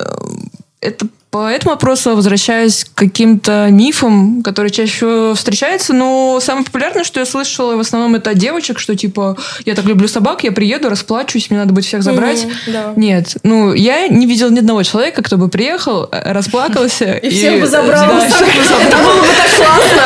это по этому вопросу возвращаясь к каким-то мифам, которые чаще всего встречаются, но самое популярное, что я слышала в основном это от девочек, что типа, я так люблю собак, я приеду, расплачусь, мне надо будет всех забрать. Мгм, да. Нет, ну, я не видела ни одного человека, кто бы приехал, э, расплакался. [laughs] И всех бы забрал. Да, всех бы забрал. Это было бы так классно.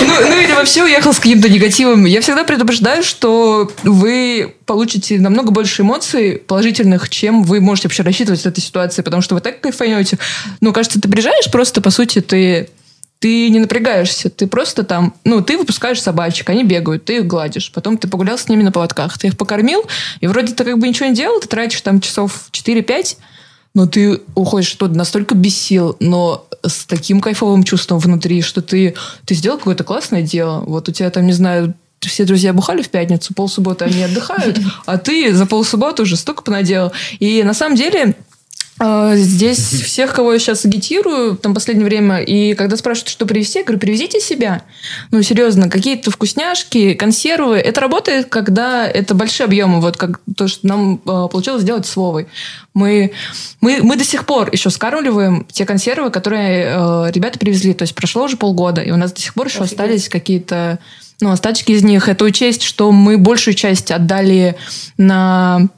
Ну, ну или вообще уехал с каким-то негативом. Я всегда предупреждаю, что вы получите намного больше эмоций положительных, чем вы можете вообще рассчитывать в этой ситуации, потому что вы так кайфанете. Ну, кажется, ты приезжаешь, просто, по сути, ты ты не напрягаешься, ты просто там, ну, ты выпускаешь собачек, они бегают, ты их гладишь, потом ты погулял с ними на поводках, ты их покормил, и вроде ты как бы ничего не делал, ты тратишь там часов 4-5, но ты уходишь оттуда настолько без сил, но с таким кайфовым чувством внутри, что ты, ты сделал какое-то классное дело. Вот у тебя там, не знаю, все друзья бухали в пятницу, полсубботы они отдыхают, [laughs] а ты за полсубботы уже столько понаделал. И на самом деле Здесь всех, кого я сейчас агитирую, там, последнее время, и когда спрашивают, что привезти, я говорю, привезите себя. Ну, серьезно, какие-то вкусняшки, консервы. Это работает, когда это большие объемы, вот как то, что нам э, получилось сделать с Вовой. Мы, мы, мы до сих пор еще скармливаем те консервы, которые э, ребята привезли. То есть прошло уже полгода, и у нас до сих пор еще Офигеть. остались какие-то ну, остатки из них. Это учесть, что мы большую часть отдали на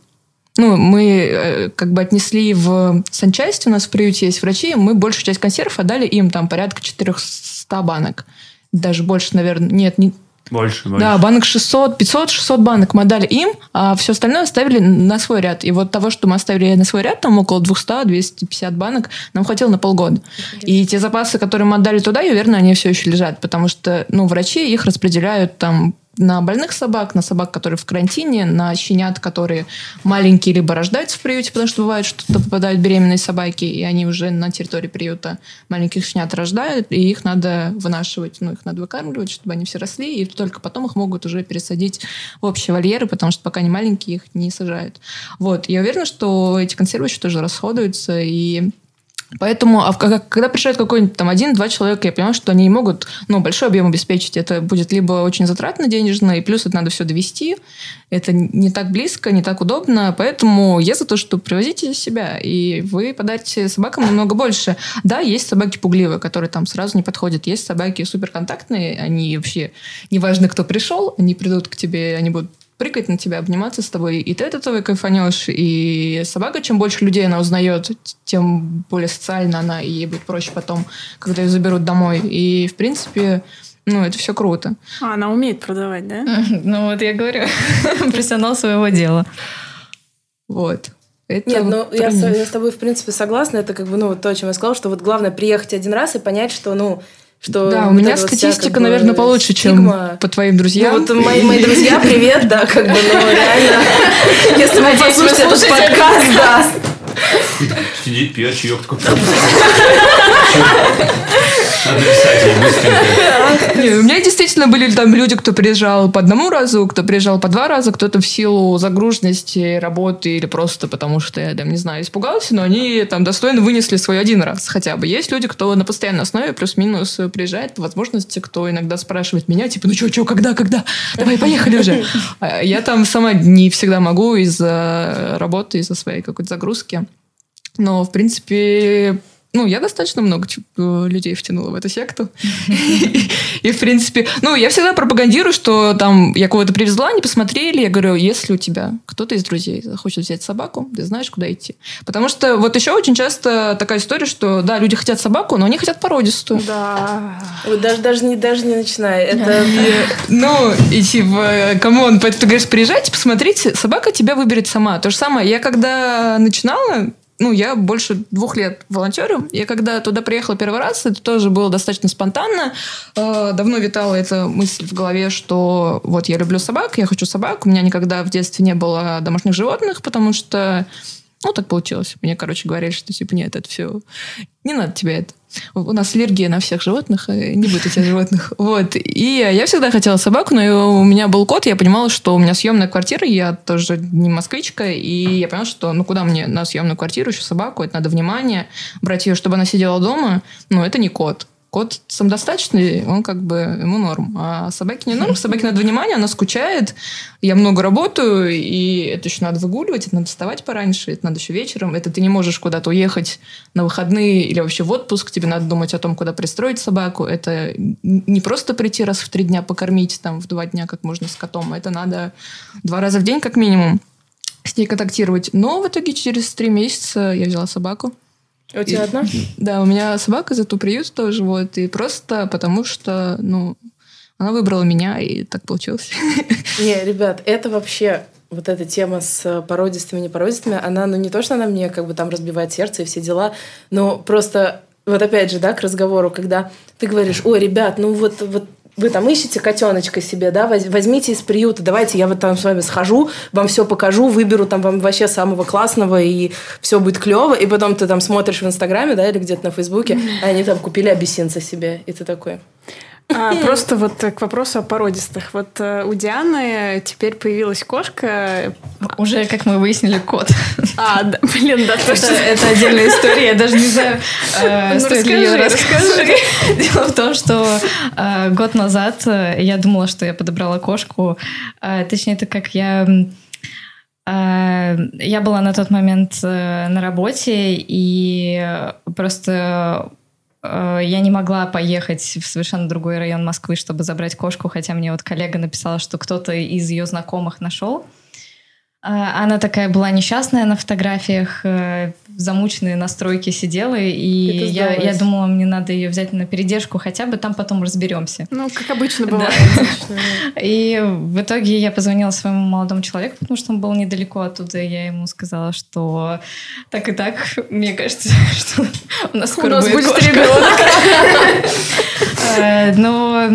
ну, мы э, как бы отнесли в санчасть, у нас в приюте есть врачи, мы большую часть консервов отдали им, там порядка 400 банок. Даже больше, наверное, нет, не, Больше, больше. да, банок 600, 500, 600 банок мы отдали им, а все остальное оставили на свой ряд. И вот того, что мы оставили на свой ряд, там около 200-250 банок, нам хватило на полгода. И те запасы, которые мы отдали туда, я уверена, они все еще лежат, потому что, ну, врачи их распределяют там на больных собак, на собак, которые в карантине, на щенят, которые маленькие либо рождаются в приюте, потому что бывает, что туда попадают беременные собаки, и они уже на территории приюта маленьких щенят рождают, и их надо вынашивать, ну, их надо выкармливать, чтобы они все росли, и только потом их могут уже пересадить в общие вольеры, потому что пока они маленькие, их не сажают. Вот, я уверена, что эти консервы еще тоже расходуются, и Поэтому, а когда приезжает какой-нибудь там один-два человека, я понимаю, что они не могут ну, большой объем обеспечить. Это будет либо очень затратно денежно, и плюс это надо все довести. Это не так близко, не так удобно. Поэтому я за то, что привозите себя, и вы подарите собакам намного больше. Да, есть собаки пугливые, которые там сразу не подходят. Есть собаки суперконтактные, они вообще, неважно, кто пришел, они придут к тебе, они будут прыгать на тебя, обниматься с тобой. И ты от этого кайфанешь. И собака, чем больше людей она узнает, тем более социально она, и ей будет проще потом, когда ее заберут домой. И, в принципе, ну, это все круто. А, она умеет продавать, да? [laughs] Ну, вот я говорю, [laughs] профессионал своего дела. Вот. Это Нет, ну я с, я с тобой, в принципе, согласна. Это как бы, ну, вот то, о чем я сказала, что вот главное приехать один раз и понять, что, ну, что Да, у меня вот вся, статистика, как бы, наверное, получше, стигма- чем по твоим друзьям. Ну, вот мои, мои друзья, [laughs] привет, да, как бы, ну, реально. [laughs] Если вы послушаете этот подкаст, да. Сидит, пьет чаек такой. [laughs] У меня действительно были там люди, кто приезжал по одному разу, кто приезжал по два раза, кто-то в силу загруженности работы или просто потому что, я там, не знаю, испугался, но они там достойно вынесли свой один раз хотя бы. Есть люди, кто на постоянной основе плюс-минус приезжает по возможности, кто иногда спрашивает меня, типа, ну что, что, когда, когда? Давай, поехали уже. А Я там сама не всегда могу из-за работы, из-за своей какой-то загрузки. Но, в принципе, ну, я достаточно много э, людей втянула в эту секту. [laughs] И, в принципе, ну, я всегда пропагандирую, что там я кого-то привезла, они посмотрели, я говорю, если у тебя кто-то из друзей захочет взять собаку, ты знаешь, куда идти. Потому что вот еще очень часто такая история, что, да, люди хотят собаку, но они хотят породистую. Да. Даже, даже, не, даже не начинай. Это Ну, и типа, come on, поэтому ты говоришь, приезжайте, посмотрите, собака тебя выберет сама. То же самое, я когда начинала, ну, я больше двух лет волонтерю. Я когда туда приехала первый раз, это тоже было достаточно спонтанно. Э, Давно витала эта мысль в голове, что вот я люблю собак, я хочу собак. У меня никогда в детстве не было домашних животных, потому что ну, так получилось. Мне, короче, говорили, что, типа, нет, это все... Не надо тебе это. У у нас аллергия на всех животных, э, не будет этих животных. [laughs] Вот. И я всегда хотела собаку, но у меня был кот, я понимала, что у меня съемная квартира, я тоже не москвичка, и я поняла, что ну куда мне на съемную квартиру еще собаку, это надо внимание, брать ее, чтобы она сидела дома, но это не кот. Кот самодостаточный, он как бы ему норм. А собаке не норм, собаке надо внимание, она скучает. Я много работаю, и это еще надо выгуливать, это надо вставать пораньше, это надо еще вечером. Это ты не можешь куда-то уехать на выходные или вообще в отпуск, тебе надо думать о том, куда пристроить собаку. Это не просто прийти раз в три дня покормить, там, в два дня, как можно с котом. Это надо два раза в день как минимум с ней контактировать. Но в итоге через три месяца я взяла собаку. У тебя одна? Да, у меня собака зато приют тоже, вот, и просто потому что, ну, она выбрала меня, и так получилось. [laughs] Не, ребят, это вообще вот эта тема с породистыми, непородистыми, она, ну не то, что она мне как бы там разбивает сердце и все дела, но просто вот опять же, да, к разговору, когда ты говоришь, ой, ребят, ну вот, вот вы там ищете котеночка себе, да, воз- возьмите из приюта, давайте я вот там с вами схожу, вам все покажу, выберу там вам вообще самого классного, и все будет клево, и потом ты там смотришь в Инстаграме, да, или где-то на Фейсбуке, а они там купили абиссинца себе, и ты такой, А, просто вот к вопросу о породистых. Вот э, у Дианы теперь появилась кошка. Уже, как мы выяснили, кот. А, да, блин, да, Это, точно. это отдельная история, я даже не знаю, э, Ну, стоит ли ее расскажи, рассказывать. Дело в том, что э, год назад э, я думала, что я подобрала кошку. Э, точнее, это как я... Я была на тот момент на работе, и просто я не могла поехать в совершенно другой район Москвы, чтобы забрать кошку, хотя мне вот коллега написала, что кто-то из ее знакомых нашел. А, Она такая была несчастная на фотографиях, э, в замученной настройке сидела, и я, я думала, мне надо ее взять на передержку хотя бы, там потом разберемся. Ну, как обычно Да. бывает. И в итоге я позвонила своему молодому человеку, потому что он был недалеко оттуда, и я ему сказала, что так и так, мне кажется, [laughs] что у нас У скоро нас будет будет ребенок. [laughs] Э, Но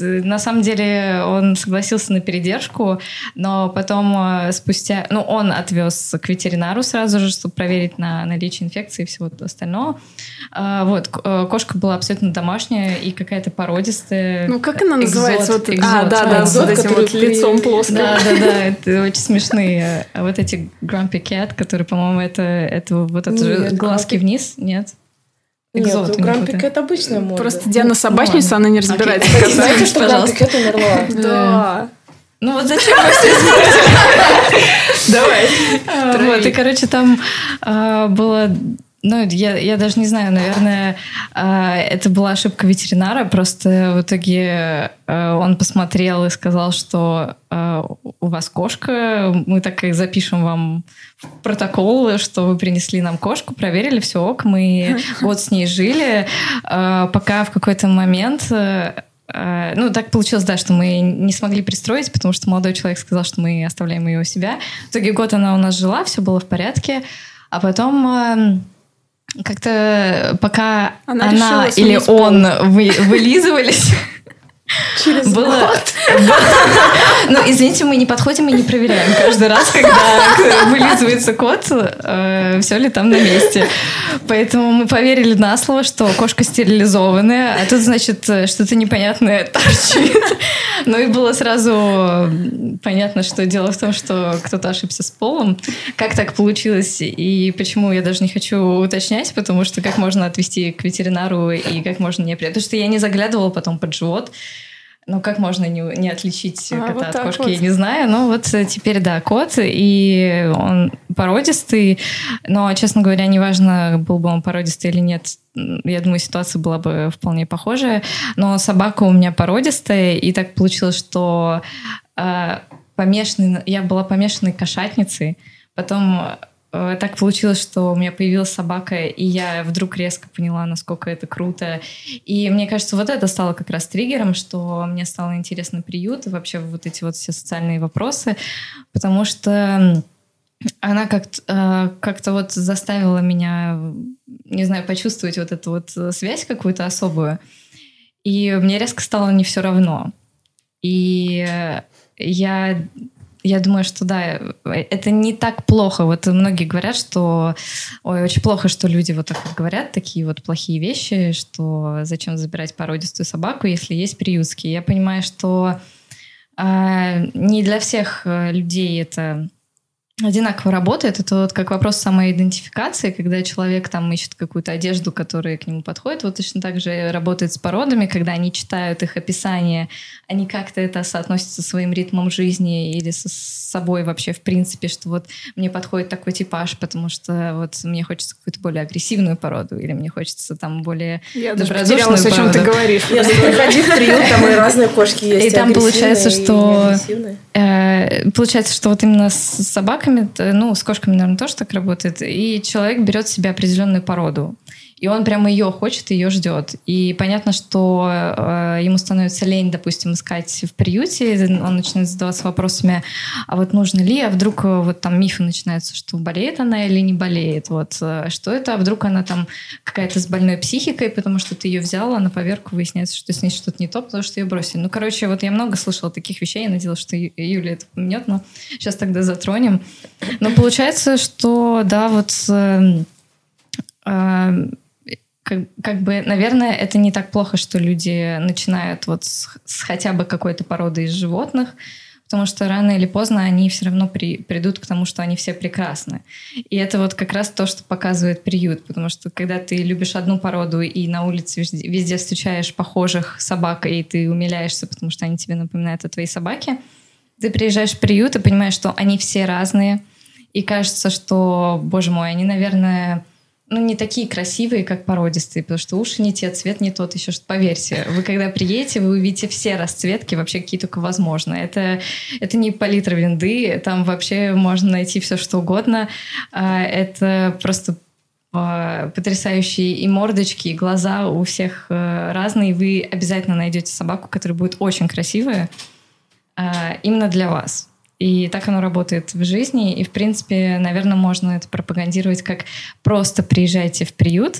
на самом деле он согласился на передержку, но потом э, спустя... Ну, он отвез к ветеринару сразу же, чтобы проверить на наличие инфекции и всего остального. А, Вот, э, кошка была абсолютно домашняя и какая-то породистая. Ну, как она называется? Экзот, Вот, экзот. а, да, да, с Экзот, вот этим вот лицом плоским. Да, да, да, [laughs] это очень смешные. А вот эти Grumpy Cat, которые, по-моему, это, это вот это глазки вниз, нет? Нет, Экзот, у не Грампика путаю. это обычная морда. Просто Диана собачница, ладно. она не разбирается. Кстати, знаете, что. Грампика умерла? Да. Ну вот зачем мы все Давай. А, Вот, и, короче, там а, было... Ну, я, я даже не знаю, наверное, а, это была ошибка ветеринара. Просто в итоге а, он посмотрел и сказал, что а, у вас кошка, мы так и запишем вам протокол, что вы принесли нам кошку, проверили, все ок, мы [laughs] год с ней жили, э, пока в какой-то момент э, э, ну, так получилось, да, что мы не смогли пристроить, потому что молодой человек сказал, что мы оставляем ее у себя. В итоге год она у нас жила, все было в порядке. А потом эм, как-то пока она, она или он вы, вылизывались, [laughs] Через было, год. [laughs] Ну, извините, мы не подходим и не проверяем каждый раз, когда вылизывается кот, э, все ли там на месте. Поэтому мы поверили на слово, что кошка стерилизованная, а тут, значит, что-то непонятное торчит. Ну и было сразу понятно, что дело в том, что кто-то ошибся с полом. Как так получилось и почему я даже не хочу уточнять, потому что как можно отвести к ветеринару и как можно не... Потому что я не заглядывала потом под живот, ну, как можно не, не отличить а, кота вот от кошки, вот. я не знаю. Но вот э, теперь, да, кот, и он породистый. Но, честно говоря, неважно, был бы он породистый или нет, я думаю, ситуация была бы вполне похожая. Но собака у меня породистая, и так получилось, что э, помешанный, я была помешанной кошатницей. Потом так получилось, что у меня появилась собака, и я вдруг резко поняла, насколько это круто. И мне кажется, вот это стало как раз триггером, что мне стало интересно приют и вообще вот эти вот все социальные вопросы, потому что она как-то э, как вот заставила меня, не знаю, почувствовать вот эту вот связь какую-то особую. И мне резко стало не все равно. И я я думаю, что да, это не так плохо. Вот многие говорят, что ой, очень плохо, что люди вот так вот говорят, такие вот плохие вещи, что зачем забирать породистую собаку, если есть приютские. Я понимаю, что э, не для всех э, людей это одинаково работает. Это вот как вопрос самоидентификации, когда человек там ищет какую-то одежду, которая к нему подходит. Вот точно так же работает с породами, когда они читают их описание, они как-то это соотносят со своим ритмом жизни или со собой вообще в принципе, что вот мне подходит такой типаж, потому что вот мне хочется какую-то более агрессивную породу или мне хочется там более Я даже потерялась, о чем ты говоришь. Я приходи в приют, там и разные кошки есть. И там получается, что э, получается, что вот именно с собаками собаками, ну, с кошками, наверное, тоже так работает. И человек берет себе определенную породу. И он прямо ее хочет, ее ждет. И понятно, что э, ему становится лень, допустим, искать в приюте. Он начинает задаваться вопросами, а вот нужно ли, а вдруг э, вот там мифы начинаются, что болеет она или не болеет. Вот э, что это, а вдруг она там какая-то с больной психикой, потому что ты ее взяла, на поверку выясняется, что с ней что-то не то, потому что ее бросили. Ну, короче, вот я много слышала таких вещей, я надеялась, что Юля это поменет, но сейчас тогда затронем. Но получается, что, да, вот э, э, как, как бы, наверное, это не так плохо, что люди начинают вот с, с хотя бы какой-то породы из животных, потому что рано или поздно они все равно при, придут к тому, что они все прекрасны. И это вот как раз то, что показывает приют, потому что когда ты любишь одну породу и на улице везде, везде встречаешь похожих собак, и ты умиляешься, потому что они тебе напоминают о твоей собаке, ты приезжаешь в приют и понимаешь, что они все разные, и кажется, что, боже мой, они, наверное, ну, не такие красивые, как породистые, потому что уши не те, цвет не тот, еще что поверьте. Вы когда приедете, вы увидите все расцветки, вообще какие только возможно. Это, это не палитра винды, там вообще можно найти все, что угодно. А, это просто а, потрясающие и мордочки, и глаза у всех э, разные. Вы обязательно найдете собаку, которая будет очень красивая а, именно для вас. И так оно работает в жизни. И, в принципе, наверное, можно это пропагандировать как просто приезжайте в приют,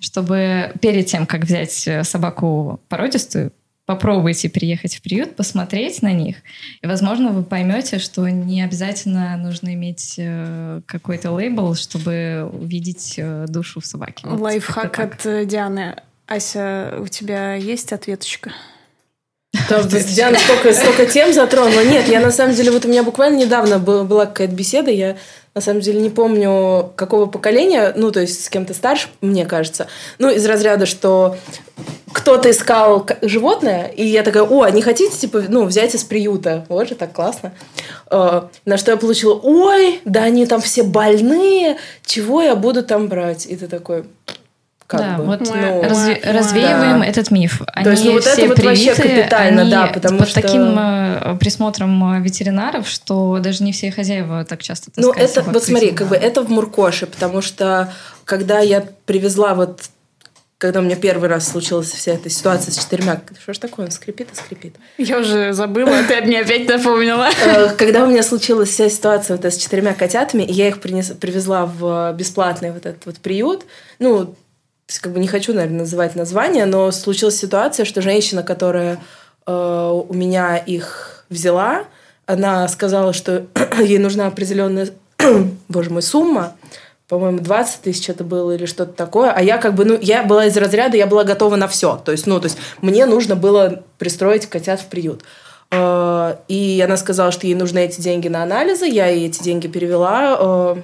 чтобы перед тем, как взять э, собаку породистую, попробуйте приехать в приют, посмотреть на них, и, возможно, вы поймете, что не обязательно нужно иметь э, какой-то лейбл, чтобы увидеть э, душу в собаке. Вот Лайфхак от Дианы. Ася, у тебя есть ответочка? Что Диана столько, столько тем затронула. Нет, я на самом деле, вот у меня буквально недавно была, была какая-то беседа, я на самом деле не помню, какого поколения, ну, то есть с кем-то старше, мне кажется. Ну, из разряда, что кто-то искал животное, и я такая, о, не хотите, типа, ну, взять из приюта? Вот же так классно. Э, на что я получила, ой, да они там все больные, чего я буду там брать? И ты такой, Как да, бы. вот Ну, разве- да. развеиваем Да. этот миф. Они То есть, ну, вот это все вот вообще привиты, капитально, они да, потому под что- таким э, присмотром э, ветеринаров, что даже не все хозяева так часто Ну, это, вот к смотри, как бы это в Муркоше, потому что когда я привезла вот когда у меня первый раз случилась вся эта ситуация с четырьмя... Что ж такое? Он скрипит и скрипит. Я уже забыла, ты мне опять напомнила. Э, Когда у меня случилась вся ситуация вот с четырьмя котятами, и я их принес- привезла в бесплатный вот этот вот приют, ну, как бы не хочу, наверное, называть название, но случилась ситуация, что женщина, которая э, у меня их взяла, она сказала, что [clears throat] ей нужна определенная, [clears throat] боже мой, сумма, по-моему, 20 тысяч это было или что-то такое. А я как бы, ну, я была из разряда, я была готова на все. То есть, ну, то есть мне нужно было пристроить котят в приют. Э, И она сказала, что ей нужны эти деньги на анализы. Я ей эти деньги перевела. Э,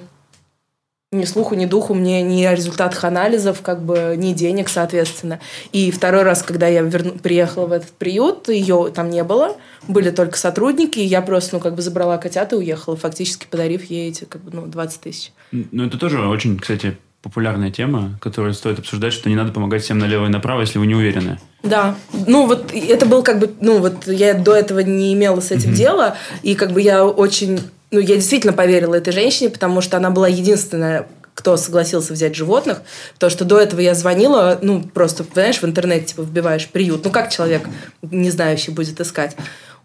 Ни слуху, ни духу мне ни о результатах анализов, как бы ни денег, соответственно. И второй раз, когда я верну- приехала в этот приют, ее там не было. Были только сотрудники, и я просто, ну, как бы забрала котят и уехала, фактически подарив ей эти, как бы, ну, 20 тысяч. Ну, это тоже очень, кстати, популярная тема, которую стоит обсуждать, что не надо помогать всем налево и направо, если вы не уверены. Да, ну вот это был как бы, ну вот я до этого не имела с этим дела, и как бы я очень, ну я действительно поверила этой женщине, потому что она была единственная, кто согласился взять животных, то что до этого я звонила, ну просто, знаешь, в интернете типа вбиваешь приют, ну как человек не знающий будет искать?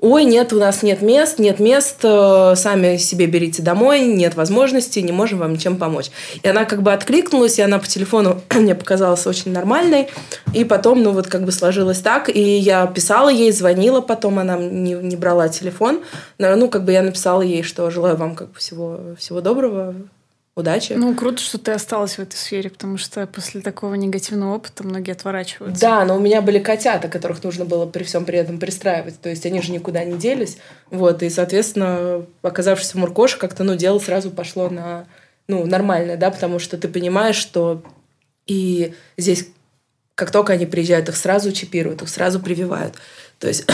Ой, нет, у нас нет мест, нет мест, э, сами себе берите домой, нет возможности, не можем вам ничем помочь. И она как бы откликнулась, и она по телефону [clears throat] мне показалась очень нормальной. И потом, ну вот как бы сложилось так, и я писала ей, звонила потом, она не, не брала телефон. Ну, как бы я написала ей, что желаю вам как бы всего, всего доброго, удачи. Ну, круто, что ты осталась в этой сфере, потому что после такого негативного опыта многие отворачиваются. Да, но у меня были котята, которых нужно было при всем при этом пристраивать. То есть они же никуда не делись. Вот, и, соответственно, оказавшись в Муркоше, как-то, ну, дело сразу пошло на, ну, нормальное, да, потому что ты понимаешь, что и здесь, как только они приезжают, их сразу чипируют, их сразу прививают. То есть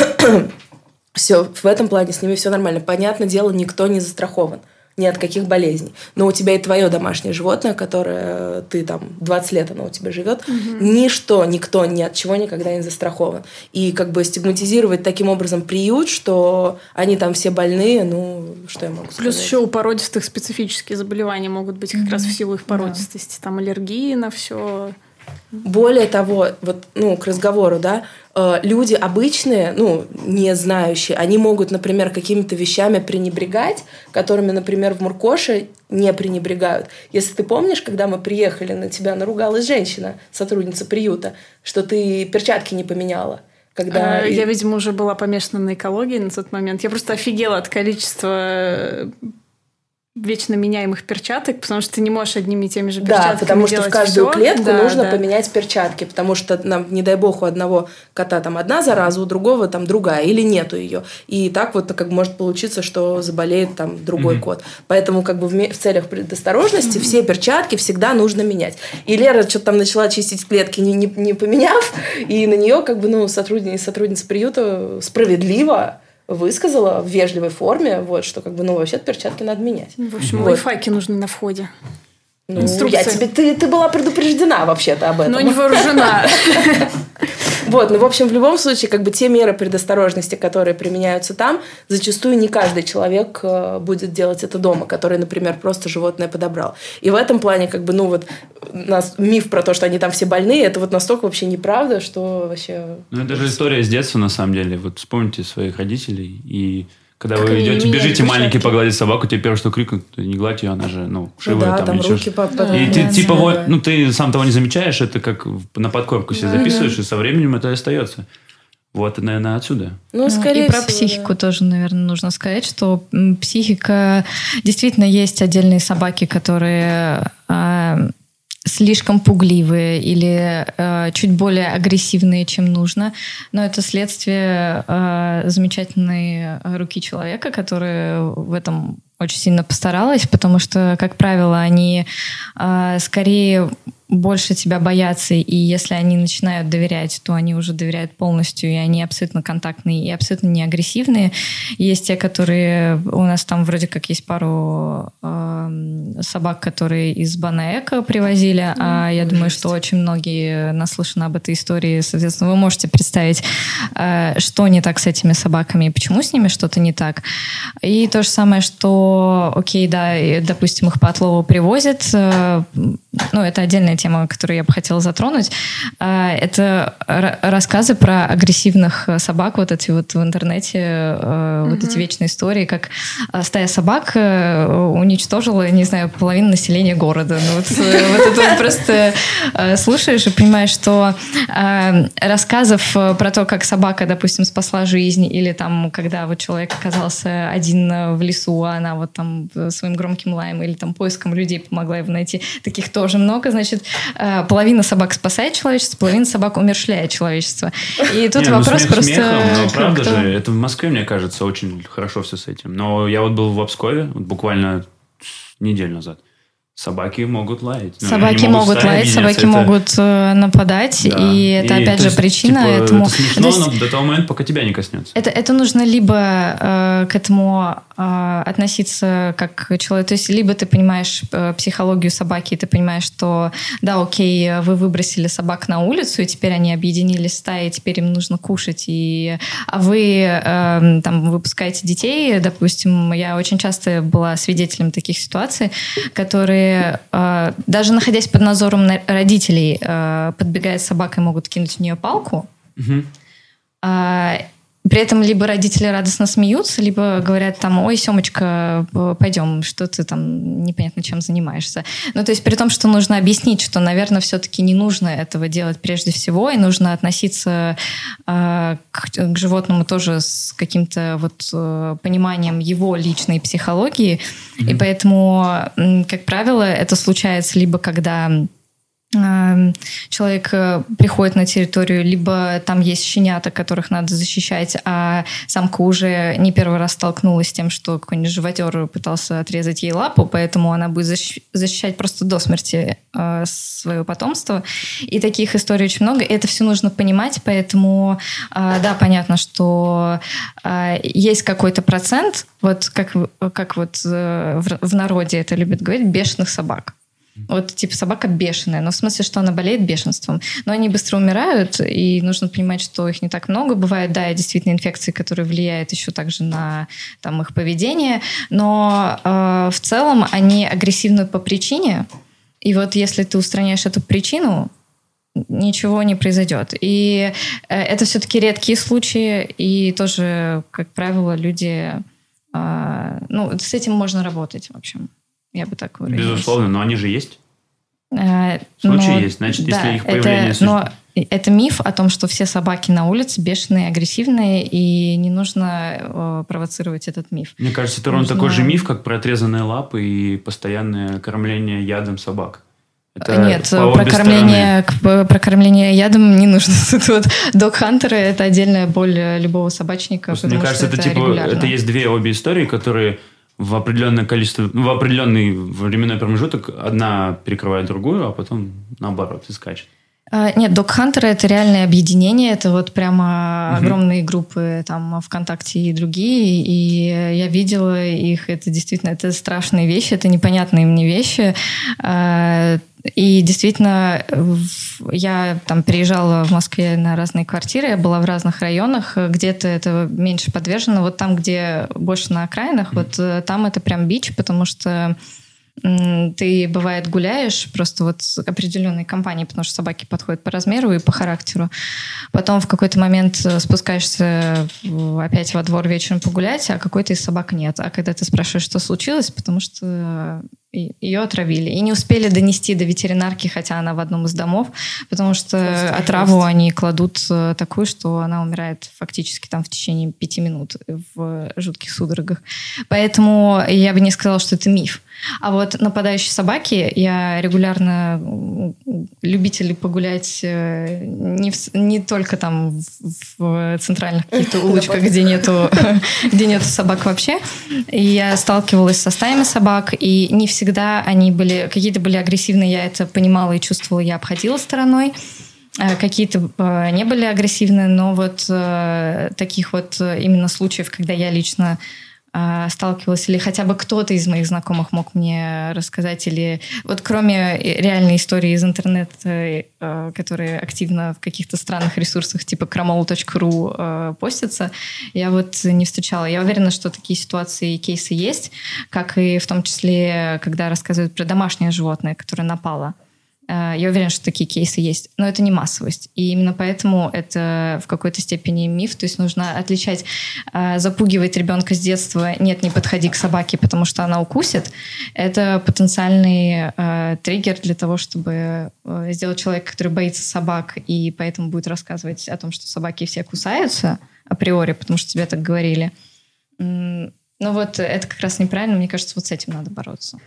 [clears throat] все в этом плане с ними все нормально. Понятное дело, никто не застрахован ни от каких болезней. Но у тебя и твое домашнее животное, которое ты там 20 лет оно у тебя живет, ничто, никто ни от чего никогда не застрахован. И как бы стигматизировать таким образом приют, что они там все больные, ну, что я могу сказать? Плюс еще у породистых специфические заболевания могут быть как раз в силу их породистости. Там аллергии на все. Более того, вот, ну, к разговору, да, э, люди обычные, ну, не знающие, они могут, например, какими-то вещами пренебрегать, которыми, например, в Муркоше не пренебрегают. Если ты помнишь, когда мы приехали, на тебя наругалась женщина, сотрудница приюта, что ты перчатки не поменяла. Когда... А, Я, видимо, уже была помешана на экологии на тот момент. Я просто офигела от количества э, вечно меняемых перчаток, потому что ты не можешь одними и теми же перчатками Да, потому что в каждую всё. клетку Да, нужно да. поменять перчатки, потому что, нам, не дай бог, у одного кота там одна зараза, у другого там другая, или нету ее. И так вот как может получиться, что заболеет там другой Мгм. кот. Поэтому как бы в, в целях предосторожности все перчатки всегда нужно менять. И Лера что-то там начала чистить клетки, не, не, не поменяв, и на нее как бы, ну, сотрудница, сотрудница приюта справедливо высказала в вежливой форме, вот, что как бы, ну, вообще перчатки надо менять. В общем, Вот. лайфхаки нужны на входе. Ну, Инструкция. я тебе, ты, ты была предупреждена вообще-то об этом. Но не вооружена. [laughs] Вот, ну, в общем, в любом случае, как бы те меры предосторожности, которые применяются там, зачастую не каждый человек э, будет делать это дома, который, например, просто животное подобрал. И в этом плане, как бы, ну, вот, нас, миф про то, что они там все больные, это вот настолько вообще неправда, что вообще... Ну, это же история с детства, на самом деле. Вот вспомните своих родителей, и когда Как вы идете, бежите маленький погладить собаку, тебе первое, что крикнут, не гладь ее, она же, ну, Ну шивая да, там, там или руки что-то. по... по- И Да, ты да, типа да, ну ты сам того не замечаешь, это как на подкорку себе записываешь, и со временем это остается. Вот, наверное, отсюда. Ну, Ну, скорее и про всего, психику да. тоже, наверное, нужно сказать, что психика... Действительно, есть отдельные собаки, которые а, слишком пугливые или а, чуть более агрессивные, чем нужно. Но это следствие а, замечательной руки человека, который в этом очень сильно постаралась, потому что, как правило, они э, скорее больше тебя боятся, и если они начинают доверять, то они уже доверяют полностью, и они абсолютно контактные и абсолютно не агрессивные. Есть те, которые... У нас там вроде как есть пару э, собак, которые из Банаэка привозили, mm, а я думаю, что очень многие наслышаны об этой истории. Соответственно, вы можете представить, э, что не так с этими собаками и почему с ними что-то не так. И то же самое, что, окей, да, допустим, их по отлову привозят, э, ну, это отдельная тема, которую я бы хотела затронуть. А, это рассказы про агрессивных собак, вот эти вот в интернете, mm-hmm. вот эти вечные истории, как стая собак э, уничтожила, не знаю, половину населения города. Ну, вот, э, вот это просто слушаешь и понимаешь, что рассказов про то, как собака, допустим, спасла жизнь, или там, когда вот человек оказался один в лесу, а она вот там своим громким лаем или там поиском людей помогла его найти, таких тоже много, значит, Э, половина собак спасает человечество, половина собак умершляет человечество. И [laughs] тут Не, ну, вопрос смех просто... Смехом, но правда же, это в Москве, мне кажется, очень хорошо все с этим. Но я вот был в Обскове вот буквально неделю назад. Собаки могут лаять. Ну, собаки могут, могут лаять, собаки это... могут э, нападать, да. и это и, опять же есть, причина типа, этому. Это смешно, есть, но до того момента, пока тебя не коснется. Это, это нужно либо э, к этому э, относиться как человек, то есть либо ты понимаешь э, психологию собаки, и ты понимаешь, что да, окей, вы выбросили собак на улицу, и теперь они объединились в стаи, и теперь им нужно кушать, и а вы э, там выпускаете детей, допустим, я очень часто была свидетелем таких ситуаций, которые которые, э, даже находясь под надзором родителей, э, подбегает собака и могут кинуть в нее палку. Угу. При этом либо родители радостно смеются, либо говорят там, ой, Семочка, пойдем, что ты там непонятно чем занимаешься. Ну, то есть при том, что нужно объяснить, что, наверное, все-таки не нужно этого делать прежде всего, и нужно относиться э, к, к животному тоже с каким-то вот э, пониманием его личной психологии. Mm-hmm. И поэтому, как правило, это случается либо когда человек э, приходит на территорию, либо там есть щенята, которых надо защищать, а самка уже не первый раз столкнулась с тем, что какой-нибудь животер пытался отрезать ей лапу, поэтому она будет защищать просто до смерти э, свое потомство. И таких историй очень много. Это все нужно понимать, поэтому, э, да, понятно, что есть какой-то процент, вот как, как вот в народе это любят говорить, бешеных собак. Вот типа собака бешеная, но в смысле, что она болеет бешенством. Но они быстро умирают, и нужно понимать, что их не так много. Бывают, да, действительно инфекции, которые влияют еще также на там, их поведение, но э, в целом они агрессивны по причине. И вот если ты устраняешь эту причину, ничего не произойдет. И э, это все-таки редкие случаи, и тоже, как правило, люди... Э, ну, с этим можно работать, в общем. Я бы так выразилась. Безусловно, но они же есть. Э, Случаи но, есть, значит, да, если их появление... Это, но это миф о том, что все собаки на улице бешеные, агрессивные, и не нужно э, провоцировать этот миф. Мне кажется, это нужно... такой же миф, как про отрезанные лапы и постоянное кормление ядом собак. Это Нет, про кормление, про кормление ядом не нужно. [laughs] Тут док-хантеры – это отдельная боль любого собачника. Мне кажется, это, это типа, регулярно. это есть две обе истории, которые в определенное количество, в определенный временной промежуток одна перекрывает другую, а потом наоборот и скачет. А, нет, Док Хантеры это реальное объединение, это вот прямо угу. огромные группы там ВКонтакте и другие, и я видела их, это действительно, это страшные вещи, это непонятные мне вещи. И действительно, я там переезжала в Москве на разные квартиры, я была в разных районах, где-то это меньше подвержено, вот там, где больше на окраинах, вот э, там это прям бич, потому что ты, бывает, гуляешь просто вот с определенной компанией, потому что собаки подходят по размеру и по характеру. Потом в какой-то момент э, спускаешься опять во двор вечером погулять, а какой-то из собак нет. А когда ты спрашиваешь, что случилось, потому что ее отравили. И не успели донести до ветеринарки, хотя она в одном из домов, потому что Просто отраву жесть. они кладут э, такую, что она умирает фактически там в течение пяти минут в жутких судорогах. Поэтому я бы не сказала, что это миф. А вот нападающие собаки, я регулярно любители погулять э, не, в, не только там в, в центральных каких-то [laughs] улочках, где нету, [laughs] где нету собак вообще. И я сталкивалась со стаями собак, и не всегда они были, какие-то были агрессивные, я это понимала и чувствовала, я обходила стороной. Э, какие-то э, не были агрессивные, но вот таких вот именно случаев, когда я лично сталкивалась, или хотя бы кто-то из моих знакомых мог мне рассказать, или вот кроме реальной истории из интернета, э, которые активно в каких-то странных ресурсах типа kramol.ru э, постятся, я вот не встречала. Я уверена, что такие ситуации и кейсы есть, как и в том числе, когда рассказывают про домашнее животное, которое напало. Э, я уверена, что такие кейсы есть, но это не массовость. И именно поэтому это в какой-то степени миф. То есть нужно отличать, э, запугивать ребенка с детства «нет, не подходи к собаке, потому что она укусит». Это потенциальный э, триггер для того, чтобы сделать человека, который боится собак и поэтому будет рассказывать о том, что собаки все кусаются априори, потому что тебе так говорили. Но вот это как раз неправильно. Мне кажется, вот с этим надо бороться.